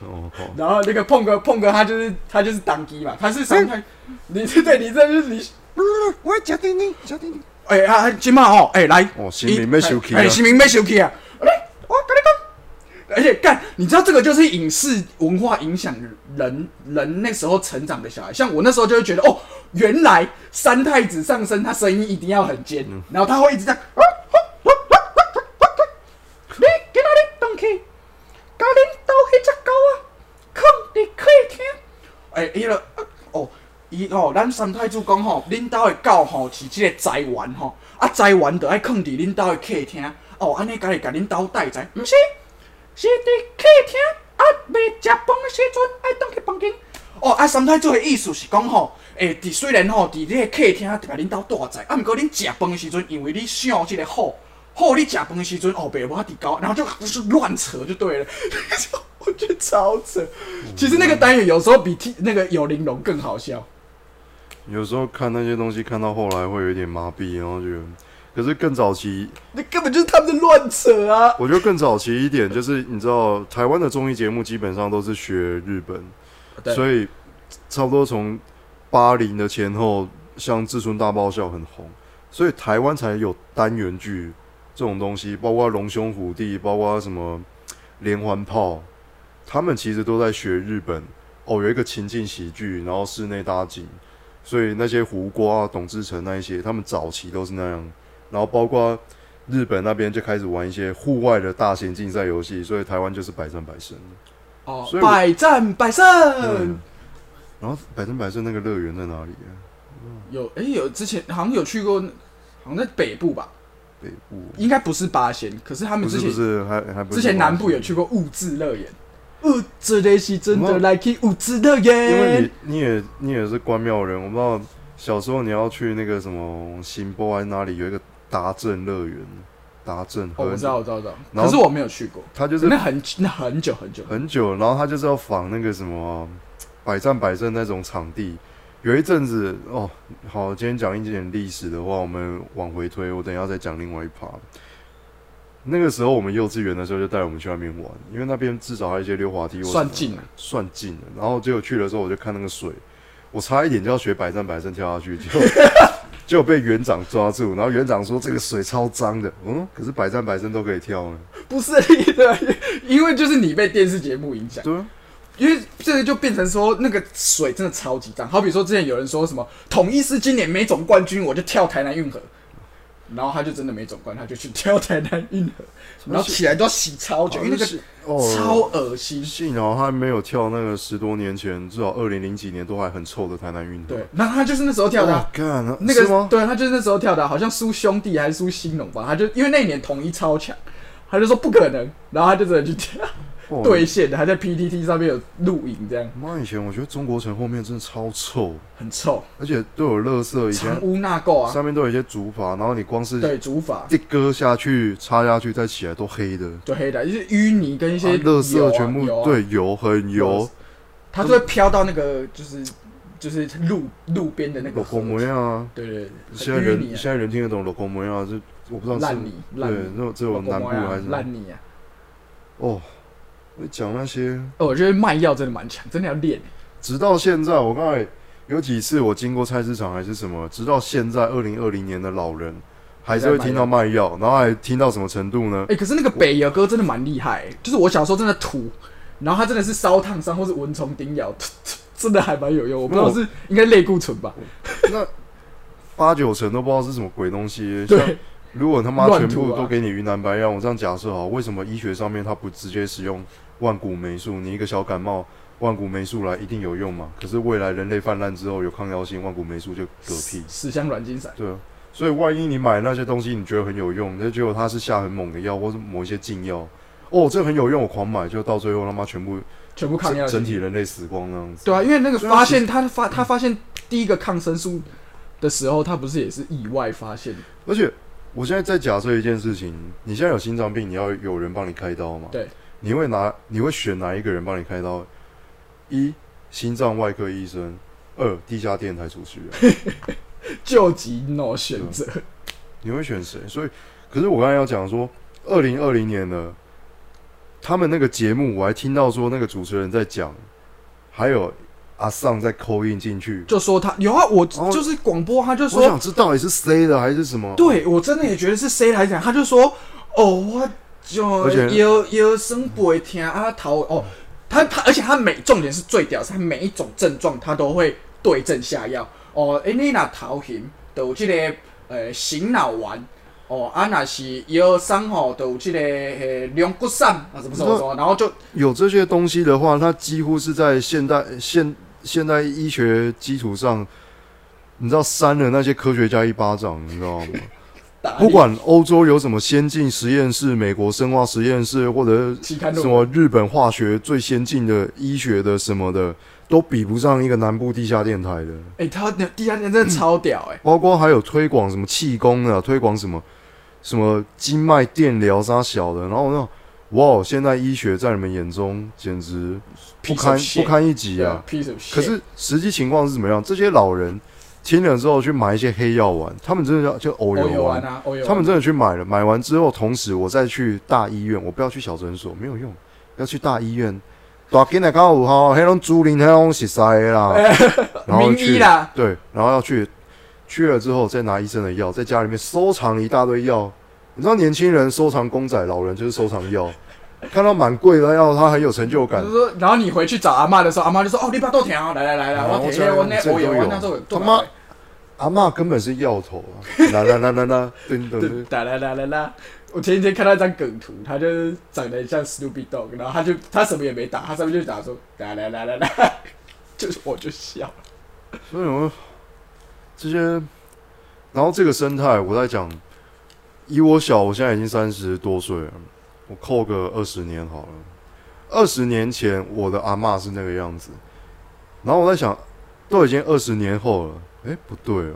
然后那个碰哥，碰哥他就是他就是当机嘛，他是上台，你是对你这就是你，我假定你，假定你，哎啊，今嘛哦，哎来，哦，新民被收起啊哎，，新民被收起啊！来，我跟你讲，而且干，你知道这个就是影视文化影响人人那时候成长的小孩。像我那时候就会觉得，哦，原来三太子上身，他声音一定要很尖，然后他会一直这样。你今仔日回去，甲恁兜迄只狗啊，放伫客厅。诶、迄、个哦，伊吼，咱三太子讲吼，恁兜的狗吼是即个财源吼，啊财源着爱放伫恁兜的客厅。哦，安尼家己甲恁兜带财，毋是，是伫客厅啊，未食饭的时阵爱倒去房间。哦，啊三太子的意思是讲吼，诶、伫虽然吼伫你个客厅甲恁兜带财，啊，毋过恁食饭的时阵，因为你想即个好。后你假饭的时阵，哦，北我底高，然后就就是乱扯就对了，我觉得超扯。其实那个单元有时候比 T 那个有玲珑更好笑。有时候看那些东西，看到后来会有点麻痹，然后觉得，可是更早期，那根本就是他们的乱扯啊！我觉得更早期一点，就是你知道，台湾的综艺节目基本上都是学日本，所以差不多从八零的前后，像《至尊大爆笑》很红，所以台湾才有单元剧这种东西，包括龙兄虎弟，包括什么连环炮，他们其实都在学日本。哦，有一个情境喜剧，然后室内搭景，所以那些胡瓜、董志成那一些，他们早期都是那样。然后包括日本那边就开始玩一些户外的大型竞赛游戏，所以台湾就是百战百胜。哦所以，百战百胜嗯，然后百战百胜那个乐园在哪里啊？有哎、有之前好像有去过，好像在北部吧，北部应该不是八仙，可是他们不是之前不是还还不是之前南部有去过物质乐园。物质的是真的来去物质乐园，因为你你也你也是关庙人，我不知道小时候你要去那个什么新波还是哪里有一个达镇乐园，达镇哦，我知道，我知道，我知道，然后可是我没有去过，他就是那很那很久很久。很久，然后他就是要仿那个什么百战百胜那种场地。有一阵子哦，好，今天讲一点历史的话，我们往回推，我等一下再讲另外一趴。那个时候我们幼稚园的时候就带我们去那边玩，因为那边至少还有一些溜滑梯算近了算近了。然后结果去的时候，我就看那个水，我差一点就要学百战百胜跳下去，结果 结果被园长抓住，然后园长说这个水超脏的，嗯，可是百战百胜都可以跳呢，不是因为就是你被电视节目影响，对啊，因为这个就变成说那个水真的超级脏。好比说之前有人说什么统一是今年没总冠军，我就跳台南运河，然后他就真的没总冠，他就去跳台南运河，然后起来都要洗超久，因为那个哦超恶心。幸好他没有跳那个十多年前，至少二零零几年都还很臭的台南运河。对，那他就是那时候跳的那是吗？个对，他就是那时候跳的啊、好像输兄弟还是输兴农吧，他就因为那一年统一超强，他就说不可能，然后他就真的去跳哦兑现的，还在 PTT 上面有录影，这样。妈，以前我觉得中国城后面真的超臭，很臭，而且都有垃圾，以前藏污纳垢啊，上面都有一些竹筏，然后你光是对，竹筏。一割下去、插下去再起来都黑的，就黑的，就是淤泥跟一些啊垃圾全部对油很油，它就会飘到那个就是就是路路边的那个裸空模河，样啊。对对对，现在人现在人听得懂裸空模样啊，这我不知道是烂泥烂对泥，那种只有南部还是烂泥啊。哦。你讲那些，哦，我觉得卖药真的蛮强，真的要练。直到现在，我刚才有几次我经过菜市场还是什么，直到现在二零二零年的老人还是会听到卖药，然后还听到什么程度呢？哎、可是那个北野哥真的蛮厉害、就是我小时候真的吐，然后他真的是烧烫伤或是蚊虫叮咬，真的还蛮有用。我不知道是应该类固醇吧？那八九成都不知道是什么鬼东西。像对，如果他妈全部都给你云南白药，我这样假设好，为什么医学上面他不直接使用万古霉素？你一个小感冒，万古霉素来一定有用嘛？可是未来人类泛滥之后有抗药性，万古霉素就嗝屁。死香软金散。对啊，所以万一你买那些东西，你觉得很有用，那结果它是下很猛的药，或是某一些禁药，哦，这很有用，我狂买，就到最后他妈全部全部抗药整整体人类死光那样子。对啊，因为那个发现他发他发现第一个抗生素的时候，他不是也是意外发现？而且我现在在假设一件事情，你现在有心脏病，你要有人帮你开刀嘛？对。你会拿你会选哪一个人帮你开刀？一心脏外科医生，二地下电台主持人，救急 no 选择，你会选谁？所以，可是我刚才要讲说，二零二零年的他们那个节目，我还听到说那个主持人在讲，还有阿尚在扣印进去。就说他有啊，我哦就是广播，他就说我想知道底是 C 的还是什么？对我真的也觉得是 C 来讲，他就说哦，我就腰腰酸背痛啊头哦，他他而且他每重点是最屌，是他每一种症状他都会对症下药哦。诶、你若头晕，就有这个呃醒脑丸哦，啊若是腰酸吼，就有这个呃龙骨散啊什么什么什么，然后就有这些东西的话，它几乎是在现代现现代医学基础上，你知道扇了那些科学家一巴掌，你知道吗？打不管欧洲有什么先进实验室，美国生化实验室，或者什么日本化学最先进的医学的什么的，都比不上一个南部地下电台的。哎、他地下电台真的超屌哎、包括还有推广什么气功的，推广什么什么经脉电疗啥小的，然后那哇，现在医学在你们眼中简直不堪不堪一击啊。可是实际情况是怎么样？这些老人听了之后去买一些黑药丸，他们真的要就偶欧有丸，啊，他们真的去买了，买完之后，同时我再去大医院，我不要去小诊所，没有用，要去大医院。大间的刚五号，黑龙竹林黑龙是塞啦，然后名去医啦，对，然后要去去了之后再拿医生的药，在家里面收藏一大堆药。你知道年轻人收藏公仔，老人就是收藏药。看到蛮贵的药，他很有成就感就是。说，然后你回去找阿妈的时候，阿妈就说：“哦，你把豆条，来来来来，我哦我那我有我那时候有他妈阿嬷根本是药头啊！啦啦啦啦啦，噔噔对噔，哒啦啦啦啦。我前几天看到一张梗图，他就是长得很像 Snoopy Dog，然后他就他什么也没打，他上面就打说哒啦啦啦啦，就是我就笑了。所以我这些，然后这个生态，我在讲，以我小，我现在已经三十多岁了，我扣个二十年好了。二十年前，我的阿嬷是那个样子，然后我在想，都已经二十年后了，诶，不对哦，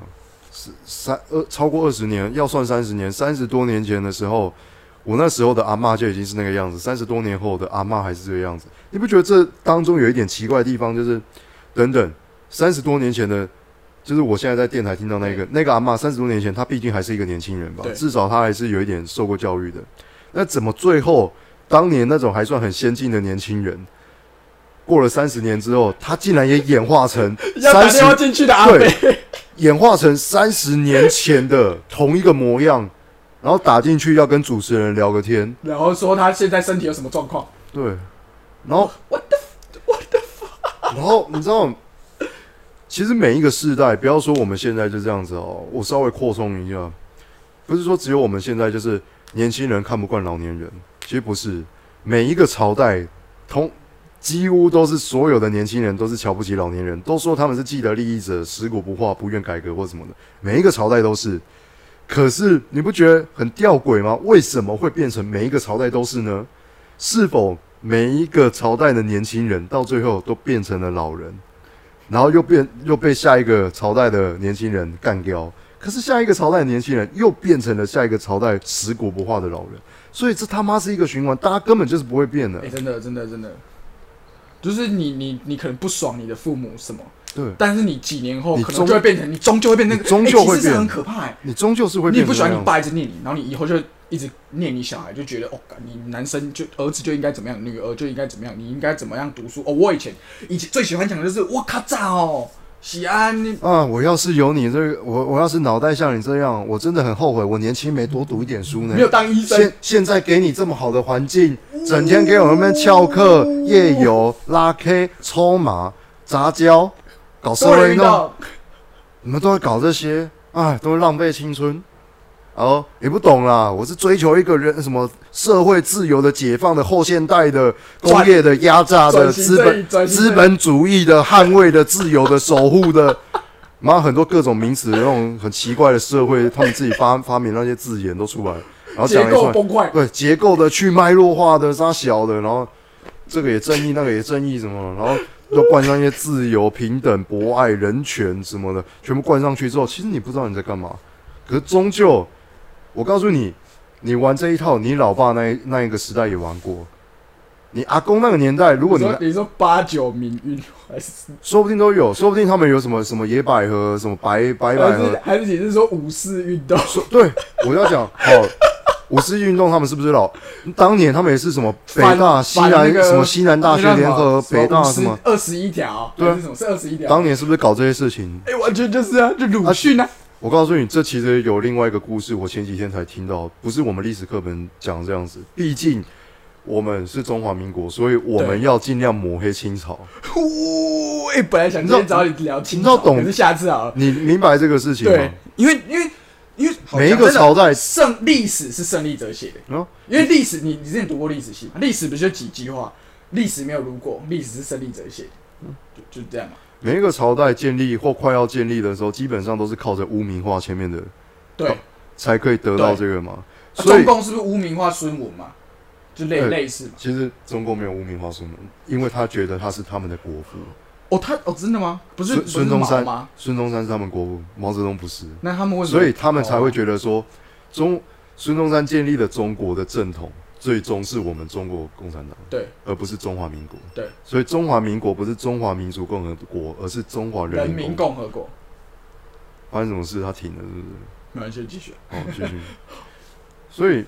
是三二超过二十年，要算三十年，三十多年前的时候，我那时候的阿嬷就已经是那个样子，三十多年后的阿嬷还是这个样子，你不觉得这当中有一点奇怪的地方？就是等等，三十多年前的，就是我现在在电台听到那个那个阿嬷，三十多年前她毕竟还是一个年轻人吧，至少她还是有一点受过教育的。那怎么最后当年那种还算很先进的年轻人，过了三十年之后，他竟然也演化成要打三十电话进去的阿对北，演化成三十年前的同一个模样，然后打进去要跟主持人聊个天，然后说他现在身体有什么状况？对，然后 What the what the fuck？然后你知道，其实每一个世代，不要说我们现在就这样子哦，我稍微扩充一下，不是说只有我们现在就是年轻人看不惯老年人，其实不是，每一个朝代同几乎都是所有的年轻人都是瞧不起老年人，都说他们是既得利益者，食古不化，不愿改革或什么的，每一个朝代都是。可是你不觉得很吊诡吗？为什么会变成每一个朝代都是呢？是否每一个朝代的年轻人到最后都变成了老人，然后又变又被下一个朝代的年轻人干掉？可是下一个朝代的年轻人又变成了下一个朝代食古不化的老人，所以这他妈是一个循环，大家根本就是不会变的、。真的真的真的，就是你你你可能不爽你的父母什么，对但是你几年后可能终就会变成，你终究会变成那个，你终究会哎其实是变很可怕、欸。你终究是会你也不喜欢你。爸一直念你，然后你以后就一直念你小孩，就觉得哦，干你男生就儿子就应该怎么样，女儿就应该怎么样，你应该怎么样读书哦。我以前以前最喜欢讲的就是我靠操哦，喜安你啊！我要是有你这个，我我要是脑袋像你这样，我真的很后悔，我年轻没多读一点书呢没。有当医生，现现在给你这么好的环境，整天给我们那边翘课、夜游、拉 K、抽麻、杂交、搞社多会运动，人遇到，你们都在搞这些，哎，都会浪费青春。哦，也不懂啦，我是追求一个人什么社会自由的解放的后现代的工业的压榨的资本资本主义的捍卫的自由的守护的，妈很多各种名词那种很奇怪的社会，他们自己发发明那些字眼都出来，然后结讲一串构崩坏，对结构的去脉络化的啥小的，然后这个也正义，那个也正义什么，然后都灌上一些自由、平等、博爱、人权什么的，全部灌上去之后，其实你不知道你在干嘛。可是终究，我告诉你，你玩这一套，你老爸那一那一个时代也玩过。你阿公那个年代，如果你你说八九民运还是说不定都有，说不定他们有什么什么野百合、什么白白百合还是，你是说五四运动？说对，我要讲好。五四运动他们是不是老？当年他们也是什么北大、西南、那个什么西南大学联合、北大什么？二十一条，对啊还是什么是二十一条？当年是不是搞这些事情？哎、完全就是啊，就鲁迅啊，我告诉你，这其实有另外一个故事，我前几天才听到，不是我们历史课本讲这样子。毕竟我们是中华民国，所以我们要尽量抹黑清朝。呼！哎、本来想找你聊清你知道懂可是下次啊。你明白这个事情吗对？，因为因为因为每一个朝代胜历史是胜利者写的，哦因为历史你你之前读过历史系嘛？历史不就几句话？历史没有如果，历史是胜利者写的，就就这样嘛。每一个朝代建立或快要建立的时候，基本上都是靠着污名化前面的对，哦才可以得到对这个嘛。啊所以中共是不是污名化孙文嘛？就类对类似嘛。其实中共没有污名化孙文，因为他觉得他是他们的国父。哦，他哦，真的吗？不是孙中山毛吗？孙中山是他们国父，毛泽东不是。那他们为什么？所以他们才会哦觉得说，中孙中山建立了中国的正统，最终是我们中国共产党，对而不是中华民国。对，所以中华民国不是中华民族共和国，而是中华人民共和。国。发生什么事？他停了，是不是？没关系，继续。好，继续。所以，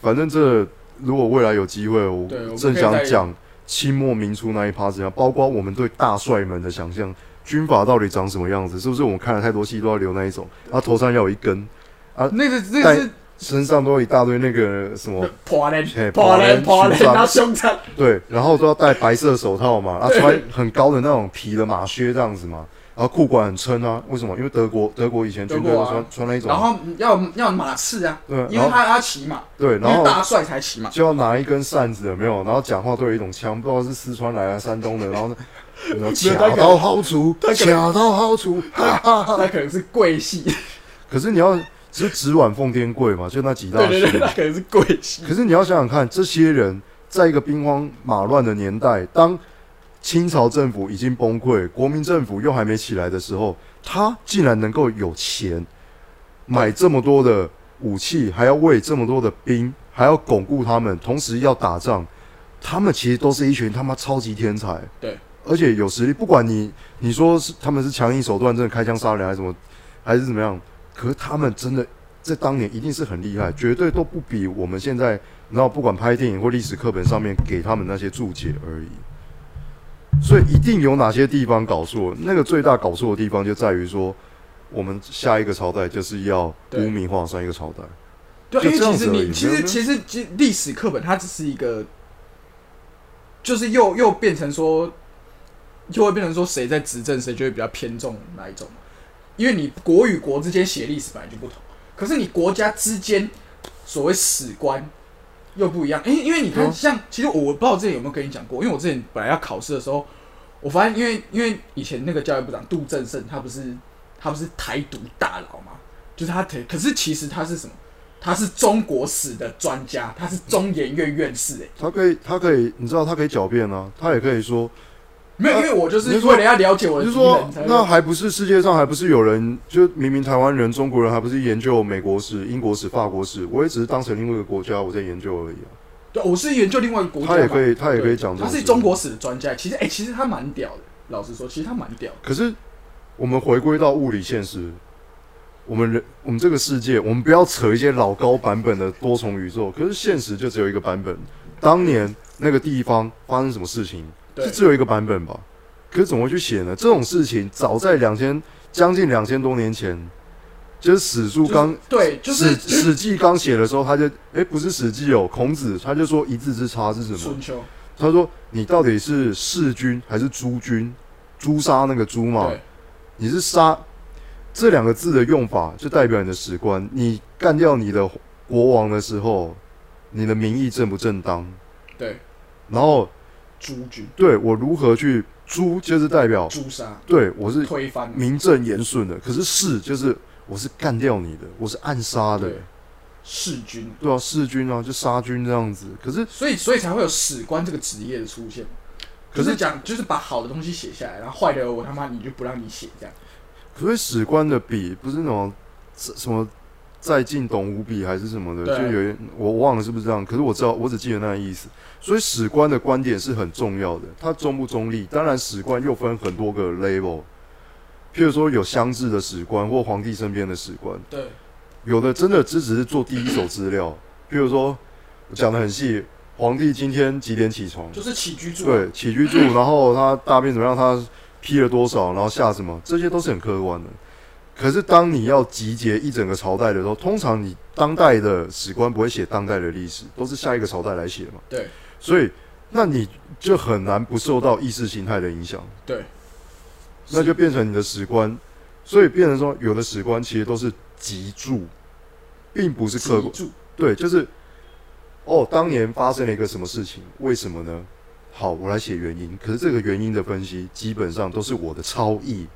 反正这如果未来有机会，我正想讲清末民初那一趴怎样，包括我们对大帅们的想象，军阀到底长什么样子？是不是我们看了太多戏都要留那一种？他头上要有一根啊，那个那个是身上都有一大堆那个什么，破人嘿破破人人破人，勋章然后胸章。对，然后都要戴白色手套嘛，然后穿很高的那种皮的马靴这样子嘛，然后裤管很撑啊，为什么？因为德国德国以前军队都穿穿那一种，然后要要马刺啊，对，因为他他骑马，对，因然后为大帅才骑马。就要拿一根扇子，有没有？然后讲话都有一种腔，不知道是四川来的、山东的，然后呢，然后恰到好处，他可能恰到好处，哈哈哈。他可能是贵系，可是你要只是纸碗奉天贵嘛，就那几大对对对，姓。他可能是贵系。可是你要想想看，这些人在一个兵荒马乱的年代，当清朝政府已经崩溃，国民政府又还没起来的时候，他竟然能够有钱买这么多的武器，还要喂这么多的兵，还要巩固他们，同时要打仗，他们其实都是一群他妈超级天才。对，而且有实力，不管你你说是他们是强硬手段，真的开枪杀人还是什么，还是怎么样，可是他们真的在当年一定是很厉害，绝对都不比我们现在然后不管拍电影或历史课本上面给他们那些注解而已。所以一定有哪些地方搞错，那个最大搞错的地方就在于说，我们下一个朝代就是要污名化上一个朝代。对，因为其实你其实其实其实历史课本它只是一个，就是又又变成说，就会变成说谁在执政，谁就会比较偏重哪一种。因为你国与国之间写历史本来就不同，可是你国家之间所谓史观又不一样。因因为你看，像其实我不知道我之前有没有跟你讲过，因为我之前本来要考试的时候，我发现因为因为以前那个教育部长杜正胜，他不是他不是台独大佬嘛，就是他可可是其实他是什么？他是中国史的专家，他是中研院院士、欸，他可以，他可以，你知道，他可以狡辩啊，他也可以说，没有，啊因为我就是为了要了解我是说那还不是世界上还不是有人，就明明台湾人、中国人还不是研究美国史、英国史、法国史，我也只是当成另外一个国家我在研究而已啊。对，我是研究另外一个国家，他也可以，他也可以讲他是中国史的专家。其实，哎、其实他蛮屌的。老实说，其实他蛮屌的。可是我们回归到物理现实，我们人我们这个世界，我们不要扯一些老高版本的多重宇宙。可是现实就只有一个版本。当年那个地方发生什么事情，对是只有一个版本吧？可是怎么会去写呢？这种事情早在两千将近两千多年前，就是史书就是刚对，就是史史记刚写的时候，他就哎、不是史记哦，孔子他就说一字之差是什么？春秋，他说你到底是弑君还是诛君？诛杀那个诛嘛？你是杀这两个字的用法，就代表你的史观。你干掉你的国王的时候，你的名义正不正当？对，然后诸君对我如何去诛，就是代表诛杀对我是推翻，名正言顺的。可是弑就是我是干掉你的，我是暗杀的，，弑君。对啊，弑君啊，就杀君这样子。可是所以，所以才会有史官这个职业的出现。可是是讲，就是把好的东西写下来，然后坏的我他妈你就不让你写这样。所以史官的笔不是那种什么再进董无笔还是什么的，就有一我忘了是不是这样，可是我知道我只记得那个意思。所以史官的观点是很重要的，它中不中立？当然，史官又分很多个 level，譬如说有乡志的史官或皇帝身边的史官，对，有的真的只只是做第一手资料，譬如说讲的很细，皇帝今天几点起床？就是起居住、啊。对，起居住，然后他大便怎么样，他批了多少，然后下什么，这些都是很客观的。可是当你要集结一整个朝代的时候，通常你当代的史官不会写当代的历史，都是下一个朝代来写嘛。对，所以那你就很难不受到意识形态的影响，对，那就变成你的史官。所以变成说，有的史官其实都是集注，并不是客观。住。对，就是哦，当年发生了一个什么事情，为什么呢？好，我来写原因。可是这个原因的分析，基本上都是我的超译，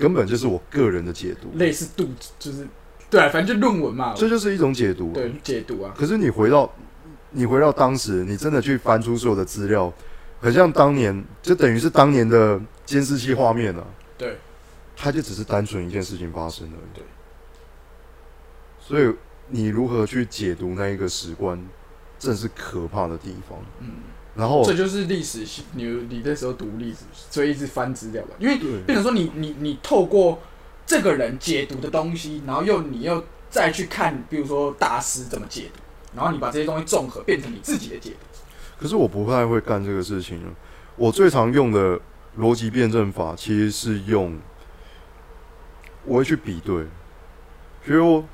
根本就是我个人的解读。类似度，就是对啊，反正就论文嘛，这就是一种解读。对解读啊，可是你回到你回到当时，你真的去翻出所有的资料，很像当年，就等于是当年的监视器画面啊。对，它就只是单纯一件事情发生而已。对。所以你如何去解读那一个史观，正是可怕的地方。嗯，然后这就是历史，你你那时候读历史，所以一直翻资料吧，因为对变成说你你你透过这个人解读的东西，然后又你又再去看，比如说大师怎么解读，然后你把这些东西综合变成你自己的解读。可是我不太会干这个事情了。我最常用的逻辑辩证法其实是用，我会去比对，比如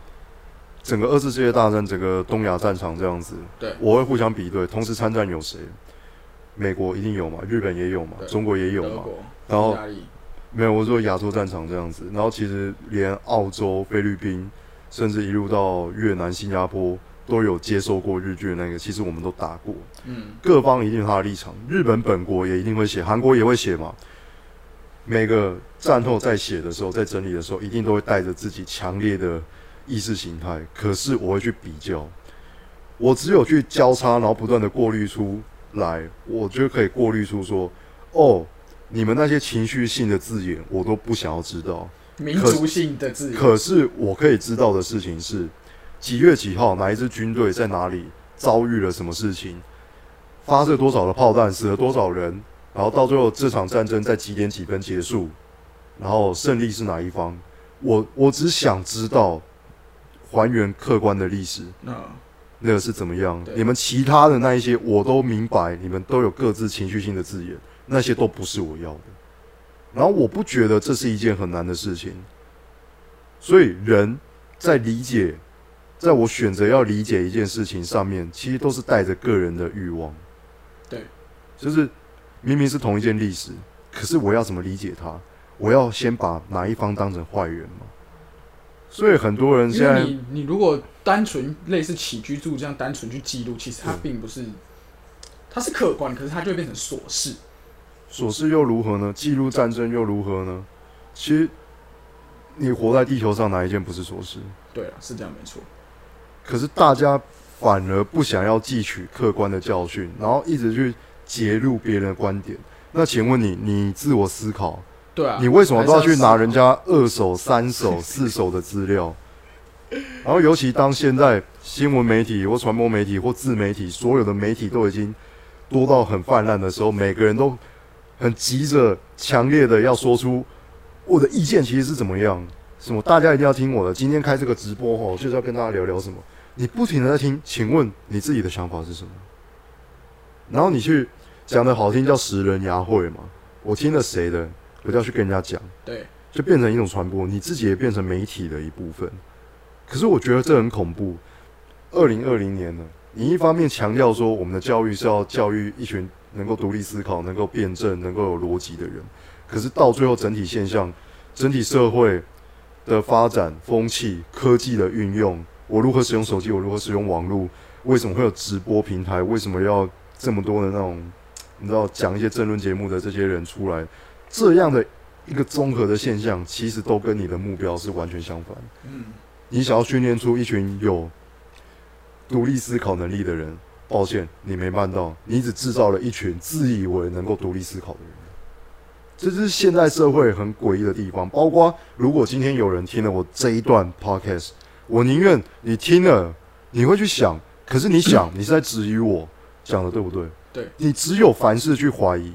整个二次世界大战，整个东亚战场这样子，对我会互相比对，同时参战有谁？美国一定有嘛，日本也有嘛，中国也有嘛，然后没有，我说亚洲战场这样子，然后其实连澳洲、菲律宾，甚至一路到越南、新加坡都有接受过日剧的那个，其实我们都打过。嗯，各方一定有他的立场，日本本国也一定会写，韩国也会写嘛。每个战后在写的时候，在整理的时候，一定都会带着自己强烈的意识形态。可是我会去比较，我只有去交叉，然后不断的过滤出来，我就可以过滤出说，哦，你们那些情绪性的字眼，我都不想要知道。民族性的字眼，可是我可以知道的事情是，几月几号哪一支军队在哪里遭遇了什么事情，发射多少的炮弹，死了多少人，然后到最后这场战争在几点几分结束，然后胜利是哪一方。我我只想知道还原客观的历史，嗯，那个是怎么样对？你们其他的那一些我都明白，你们都有各自情绪性的字眼，那些都不是我要的。然后我不觉得这是一件很难的事情，所以人在理解，在我选择要理解一件事情上面，其实都是带着个人的欲望。对，就是明明是同一件历史，可是我要怎么理解它？我要先把哪一方当成坏人吗？所以很多人现在你你如果单纯类似起居住这样单纯去记录，其实它并不是，它是客观，可是它就会变成琐事。琐事又如何呢？记录战争又如何呢？其实你活在地球上，哪一件不是琐事？对啊，是这样没错。可是大家反而不想要汲取客观的教训，然后一直去揭露别人的观点。那请问你，你自我思考，对啊，你为什么都要去拿人家二手、三手、四手的资料？然后，尤其当现在新闻媒体或传播媒体或自媒体，所有的媒体都已经多到很泛滥的时候，每个人都很急着、强烈的要说出我的意见其实是怎么样？什么大家一定要听我的。今天开这个直播吼，就是要跟大家聊聊什么。你不停的在听，请问你自己的想法是什么？然后你去讲的好听叫识人牙慧嘛，我听了谁的，我就要去跟人家讲。对就变成一种传播，你自己也变成媒体的一部分。可是我觉得这很恐怖。二零二零年了，你一方面强调说我们的教育是要教育一群能够独立思考、能够辩证、能够有逻辑的人，可是到最后整体现象、整体社会的发展风气、科技的运用，我如何使用手机，我如何使用网络，为什么会有直播平台？为什么要这么多的那种你知道讲一些政论节目的这些人出来？这样的一个综合的现象，其实都跟你的目标是完全相反。嗯，你想要训练出一群有独立思考能力的人，抱歉，你没办到，你只制造了一群自以为能够独立思考的人。这是现代社会很诡异的地方。包括如果今天有人听了我这一段 podcast，我宁愿你听了，你会去想，可是你想，你是在质疑我讲的对不对？对，你只有凡事去怀疑，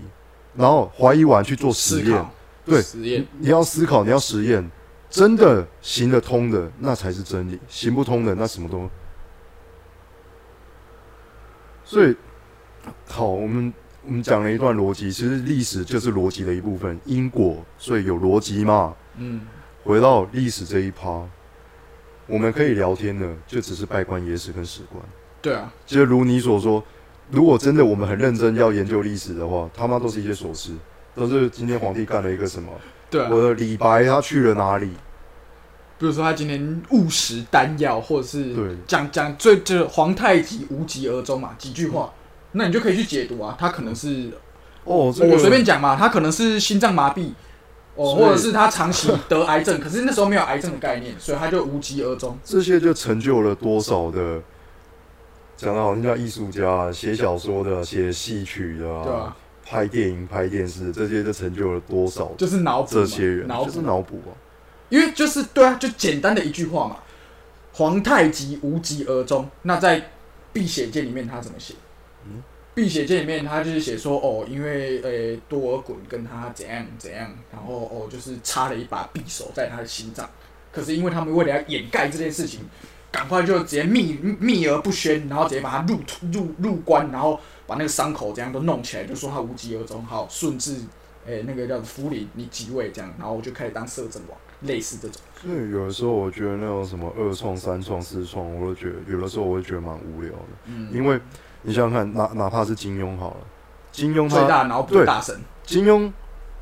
然后怀疑完去做实验，对实验你要思考，你要实验，真的行得通的那才是真理，行不通的那什么都。所以，好，我们我们讲了一段逻辑，其实历史就是逻辑的一部分，因果，所以有逻辑嘛。嗯，回到历史这一趴，我们可以聊天的，就只是拜官野史跟史官。对啊，就如你所说，如果真的我们很认真要研究历史的话，他妈都是一些琐事，都是今天皇帝干了一个什么，对啊。我的李白他去了哪里，比如说他今天误食丹药，或者是对讲讲最就是皇太极无疾而终嘛，几句话，那你就可以去解读啊，他可能是哦，这个我随便讲嘛，他可能是心脏麻痹，哦，或者是他长期得癌症，可是那时候没有癌症的概念，所以他就无疾而终。这些就成就了多少的，讲的好像叫艺术家啊，写小说的、写戏曲的啊，对啊，拍电影、拍电视，这些就成就了多少就是脑补这些人，脑就是，脑补啊。因为就是对啊，就简单的一句话嘛，皇太极无疾而终。那在《碧血剑》里面他怎么写？嗯碧血剑》里面他就是写说，哦，因为呃多尔衮跟他怎样怎样，然后哦就是插了一把匕首在他的心脏，可是因为他们为了要掩盖这件事情，赶快就直接秘秘而不宣，然后直接把他入入入关，然后把那个伤口这样都弄起来，就说他无疾而终，好顺治，诶、那个叫福临你即位这样，然后我就开始当摄政王，类似这种。所以有的时候我觉得那种什么二创、三创、四创，我都觉得有的时候我会觉得蛮无聊的，嗯，因为你想想看，哪哪怕是金庸好了，金庸最大脑补对大神，金庸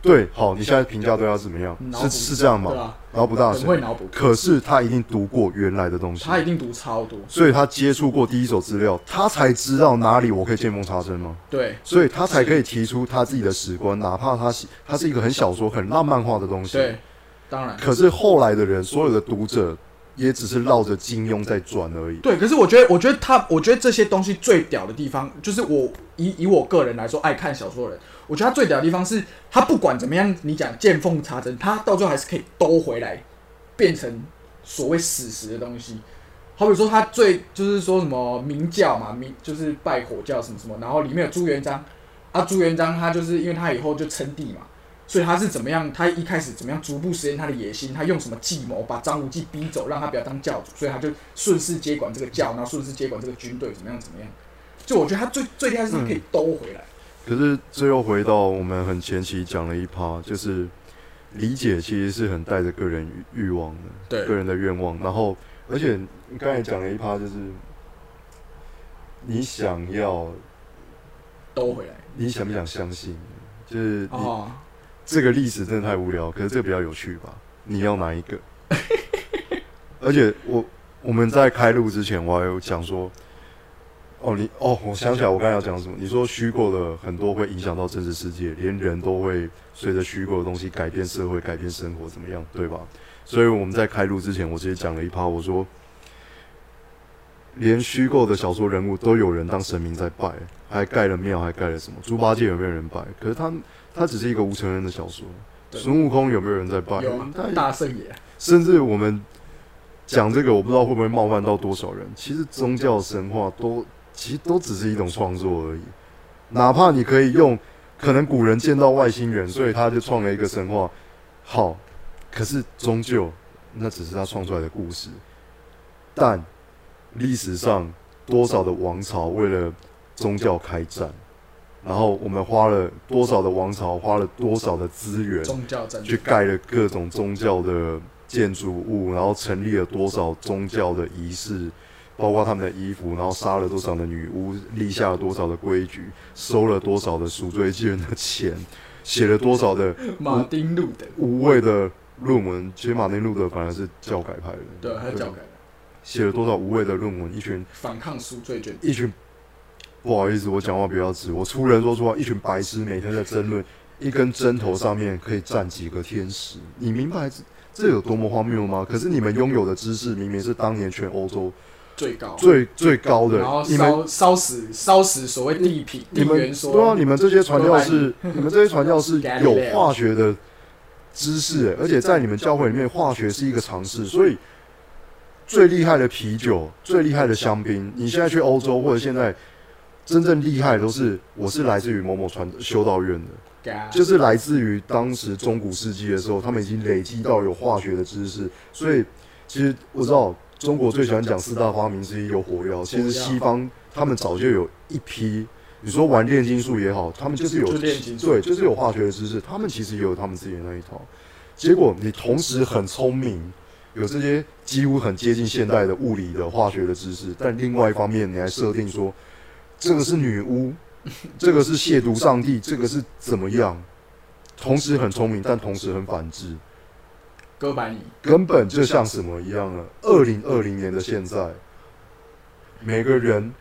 对好，你现在评价对他怎么样？是是这样吗？对啊，脑补大神，很会脑补，可是他一定读过原来的东西，他一定读超多，所以他接触过第一手资料，他才知道哪里我可以见缝插针吗？对所以他才可以提出他自己的史观，哪怕他写他是一个很小说、很浪漫化的东西。对，当然可是后来的人，所有的读者也只是绕着金庸在转而已。对。可是我觉得，我觉得他，我觉得这些东西最屌的地方，就是我以以我个人来说，爱看小说的人，我觉得他最屌的地方是，他不管怎么样，你讲见缝插针，他到最后还是可以兜回来，变成所谓史实的东西。好比说，他最就是说什么明教嘛，明就是拜火教什么什么，然后里面有朱元璋，啊，朱元璋他就是因为他以后就称帝嘛，所以他是怎么样？他一开始怎么样逐步实现他的野心？他用什么计谋把张无忌逼走，让他不要当教主？所以他就顺势接管这个教，然后顺势接管这个军队，怎么样？怎么样？就我觉得他最最厉害是可以兜回来。可是最后回到我们很前期讲了一趴，就是理解其实是很带着个人欲欲望的，对个人的愿望。然后，而且你刚才讲了一趴，就是你想要，兜回来。你想不想相信？就是你哦，这个历史真的太无聊，可是这个比较有趣吧？你要哪一个？而且我我们在开录之前，我还有讲说，哦，你哦，我想起来我刚才要讲什么？你说虚构的很多会影响到真实世界，连人都会随着虚构的东西改变社会、改变生活，怎么样，对吧？所以我们在开录之前，我直接讲了一趴，我说，连虚构的小说人物都有人当神明在拜，还盖了庙，还盖了什么？猪八戒有没有人拜？可是他他只是一个无成人的小说。孙悟空有没有人在拜？有大圣爷，甚至我们讲这个，我不知道会不会冒犯到多少人。其实宗教神话都其实都只是一种创作而已，哪怕你可以用，可能古人见到外星人，所以他就创了一个神话。好，可是终究那只是他创出来的故事。但历史上多少的王朝为了宗教开战，然后我们花了多少的王朝，花了多少的资源，宗教战去盖了各种宗教的建筑物，然后成立了多少宗教的仪式，包括他们的衣服，然后杀了多少的女巫，立下了多少的规矩，收了多少的赎罪祭人的钱，写了多少的 马丁路德，无谓的论文。其实马丁路德反而是教改派的，对，他是教改的写了多少无谓的论文，一群反抗赎罪券，一群，不好意思，我讲话比较直，我粗人说出话，一群白痴每天在争论一根针头上面可以站几个天使，你明白这这有多么荒谬吗？可是你们拥有的知识明明是当年全欧洲最高，最最高的。然后，你们烧烧死烧死所谓地痞你们地缘说，对啊，你们这些传教士，你们这些传教士 有化学的知识、欸，而且在你们教会里面，化学是一个常识，所以最厉害的啤酒、最厉害的香槟，你现在去欧洲或者现在真正厉害的都是，我是来自于某某传修道院的，就是来自于当时中古世纪的时候，他们已经累积到有化学的知识，所以其实我知道中国最喜欢讲四大发明之一有火药，其实西方他们早就有一批，你说玩炼金术也好，他们就是有就炼金术。对，就是有化学的知识，他们其实也有他们自己的那一套。结果你同时很聪明，有这些几乎很接近现代的物理的化学的知识，但另外一方面你还设定说这个是女巫，这个是亵渎上帝，这个是怎么样？同时很聪明，但同时很反智，哥白尼，根本就像什么一样了。二零二零年的现在，每个人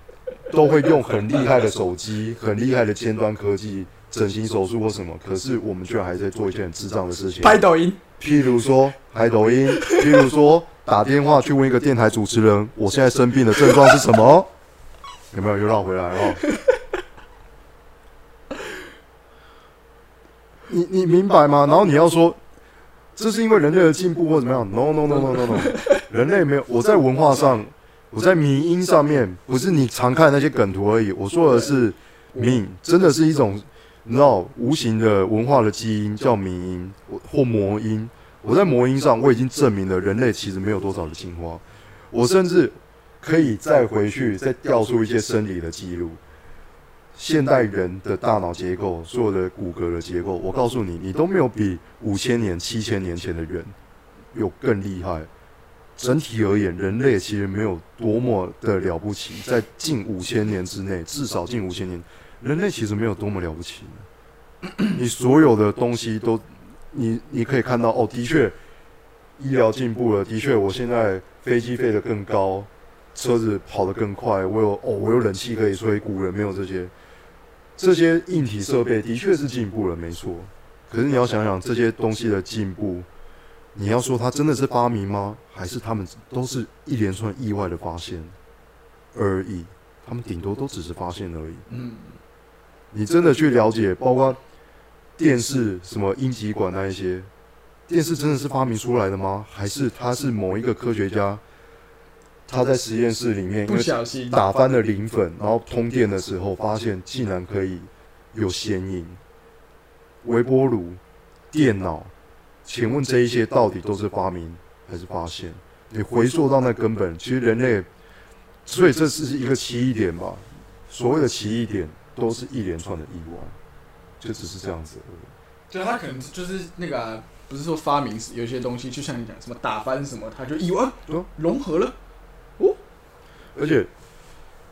都会用很厉害的手机、很厉害的尖端科技、整形手术或什么，可是我们却还在做一件很智障的事情。拍抖音，譬如说拍抖音，譬如说打电话去问一个电台主持人，我现在生病的症状是什么？有没有又绕回来哦？你你明白吗？然后你要说这是因为人类的进步或怎么样？No No No No No No，人类没有。我在文化上，我在迷音上面，不是你常看那些梗图而已。我说的是命，真的是一种你知道无形的文化的基因，叫迷音或魔音。我在魔音上，我已经证明了人类其实没有多少的进化。我甚至可以再回去再调出一些生理的记录，现代人的大脑结构，所有的骨骼的结构，我告诉你，你都没有比五千年、七千年前的人有更厉害。整体而言，人类其实没有多么的了不起，在近五千年之内，至少近五千年，人类其实没有多么了不起。你所有的东西都，你你可以看到，哦，的确，医疗进步了，的确，我现在飞机飞得更高，车子跑得更快，我有哦，我有冷气可以吹，古人没有这些，这些硬体设备的确是进步了，没错。可是你要想想这些东西的进步，你要说它真的是发明吗？还是他们都是一连串意外的发现而已？他们顶多都只是发现而已。嗯，你真的去了解，包括电视什么阴极管那一些，电视真的是发明出来的吗？还是它是某一个科学家他在实验室里面因不为小心打翻了磷粉，然后通电的时候发现竟然可以有显影，微波炉电脑，请问这一些到底都是发明还是发现？你回溯到那根本，其实人类，所以这是一个奇异点吧？所谓的奇异点，都是一连串的意外，就只是这样子而已。就他可能就是那个啊、不是说发明有些东西，就像你讲什么打翻什么，他就以为啊嗯融合了。而且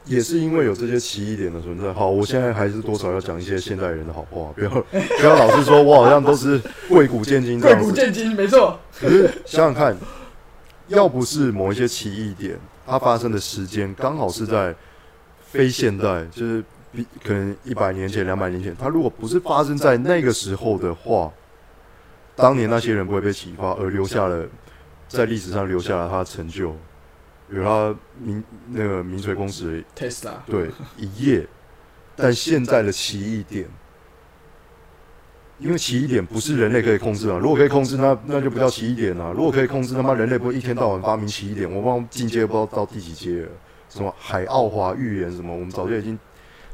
也是因为有这些奇异点的存在。好，我现在还是多少要讲一些现代人的好话，不要不要老是说我好像都是贵古见今这贵样子。古见今，没错。可是想想看，要不是某一些奇异点，它发生的时间刚好是在非现代，就是比可能一百年前、两百年前，它如果不是发生在那个时候的话，当年那些人不会被启发，而留下了在历史上留下了他的成就，有他名那个名垂公司的 Tesla，对，一夜。但现在的奇异点，因为奇异点不是人类可以控制啊。如果可以控制，那那就不叫奇异点啊。如果可以控制，他妈人类不会一天到晚发明奇异点。我不知道进阶不知道到第几阶了，什么海奥华预言什么，我们早就已经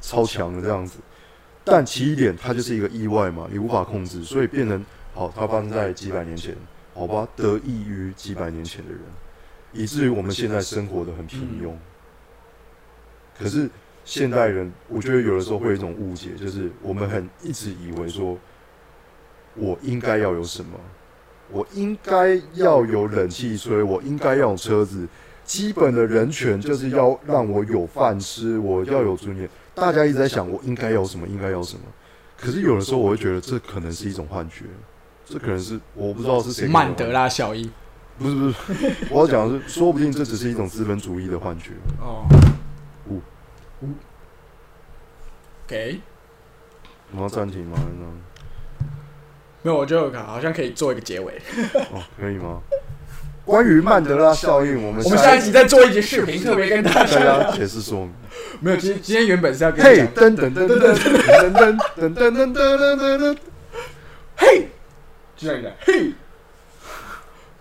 超强了这样子。但奇异点它就是一个意外嘛，你无法控制，所以变成好，它发生在几百年前，好吧，得益于几百年前的人，以至于我们现在生活的很平庸。可是现代人，我觉得有的时候会有一种误解，就是我们很一直以为说，我应该要有什么，我应该要有冷气吹，我应该要有车子，基本的人权就是要让我有饭吃，我要有尊严。大家一直在想我应该要什么，应该要什么。可是有的时候我会觉得这可能是一种幻觉，这可能是我不知道是谁曼德拉效应。不是不是，我要讲的是，说不定这只是一种资本主义的幻觉。哦，五五，OK，我们要暂停吗？那没有，我觉得好像可以做一个结尾。哦，可以吗？关于曼德拉效应，我们我们下一集再做一集视频，特别跟大大家。解释说明。没有，今今天原本是要跟嘿噔噔噔噔噔噔噔噔噔噔噔噔噔，嘿，就像你讲，嘿，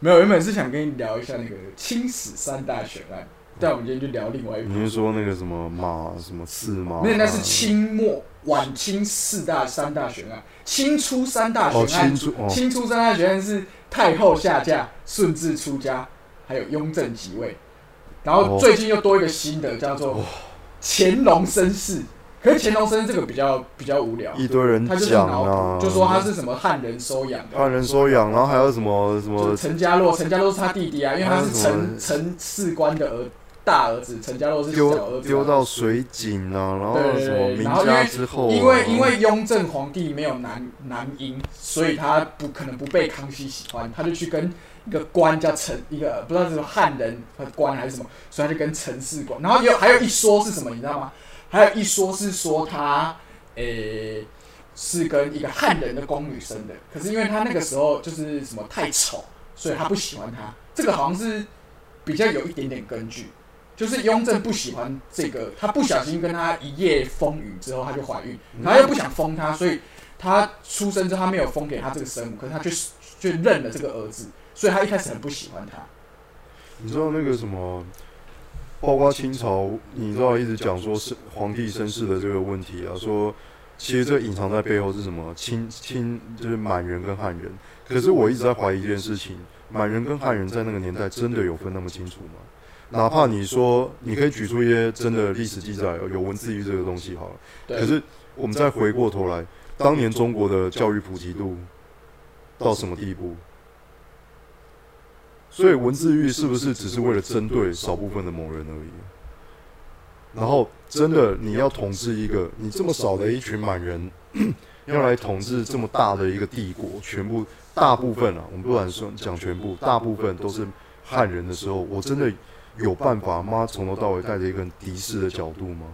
没有，原本是想跟你聊一下那个清史三大悬案，但我们今天就聊另外一部。你是说那个什么马什么刺吗？那那是清末晚清四大三大悬案，清初三大哦，悬案清，楚哦，清初三大悬案是太后下嫁、顺治出家，还有雍正即位。然后哦最近又多一个新的，叫做乾隆绅士。可是乾隆生这个比较比较无聊，一堆人他就是讲脑啊，补，就说他是什么汉人收养的，汉人收养，然后还有什么什就么陈家洛，陈家洛是他弟弟啊，因为他是陈陈士官的儿大儿子，陈家洛是小儿子啊，丢丢到水井啊，然后对对什么明对然后因为家之后啊，因为因为雍正皇帝没有男男婴，所以他不可能不被康熙喜欢，他就去跟一个官叫陈，一个不知道是什么汉人和官还是什么，所以他就跟陈氏官。然后有还有一说是什么，你知道吗？还有一说是说他诶、是跟一个汉人的宫女生的，可是因为他那个时候就是什么太丑，所以他不喜欢他。这个好像是比较有一点点根据。就是雍正不喜欢这个，他不小心跟他一夜风雨之后，他就怀孕，然后又不想封他，所以他出生之后他没有封给他这个生母，可是他就就认了这个儿子，所以他一开始很不喜欢他。你知道那个什么，包括清朝，你知道一直讲说是皇帝身世的这个问题啊，说其实这隐藏在背后是什么？清清就是满人跟汉人。可是我一直在怀疑一件事情：满人跟汉人在那个年代真的有分那么清楚吗？哪怕你说你可以举出一些真的历史记载，有文字狱这个东西好了，对，可是我们再回过头来，当年中国的教育普及度到什么地步？所以文字狱是不是只是为了针对少部分的某人而已？然后真的你要统治一个你这么少的一群满人，要来统治这么大的一个帝国，全部大部分啊，我们不敢说讲全部，大部分都是汉人的时候，我真的有办法吗？从头到尾带着一个敌视的角度吗？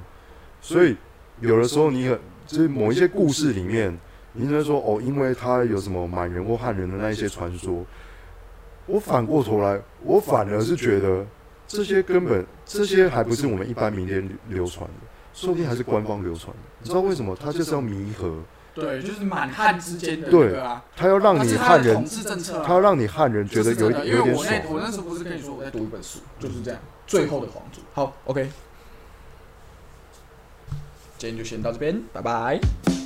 所以有的时候你很就是某一些故事里面，你就说哦，因为他有什么满人或汉人的那一些传说，我反过头来，我反而是觉得这些根本这些还不是我们一般民间流传的，说不定还是官方流传的。你知道为什么？他就是要弥合，对，就是满汉之间的对那个啊，他要让你汉人统，治政策啊。他要让你汉人觉得有一这是真的因为有点爽。我那我那时候不是跟你说我在读一本书，就是这样，《最后的皇族》。好，OK，今天就先到这边，拜拜。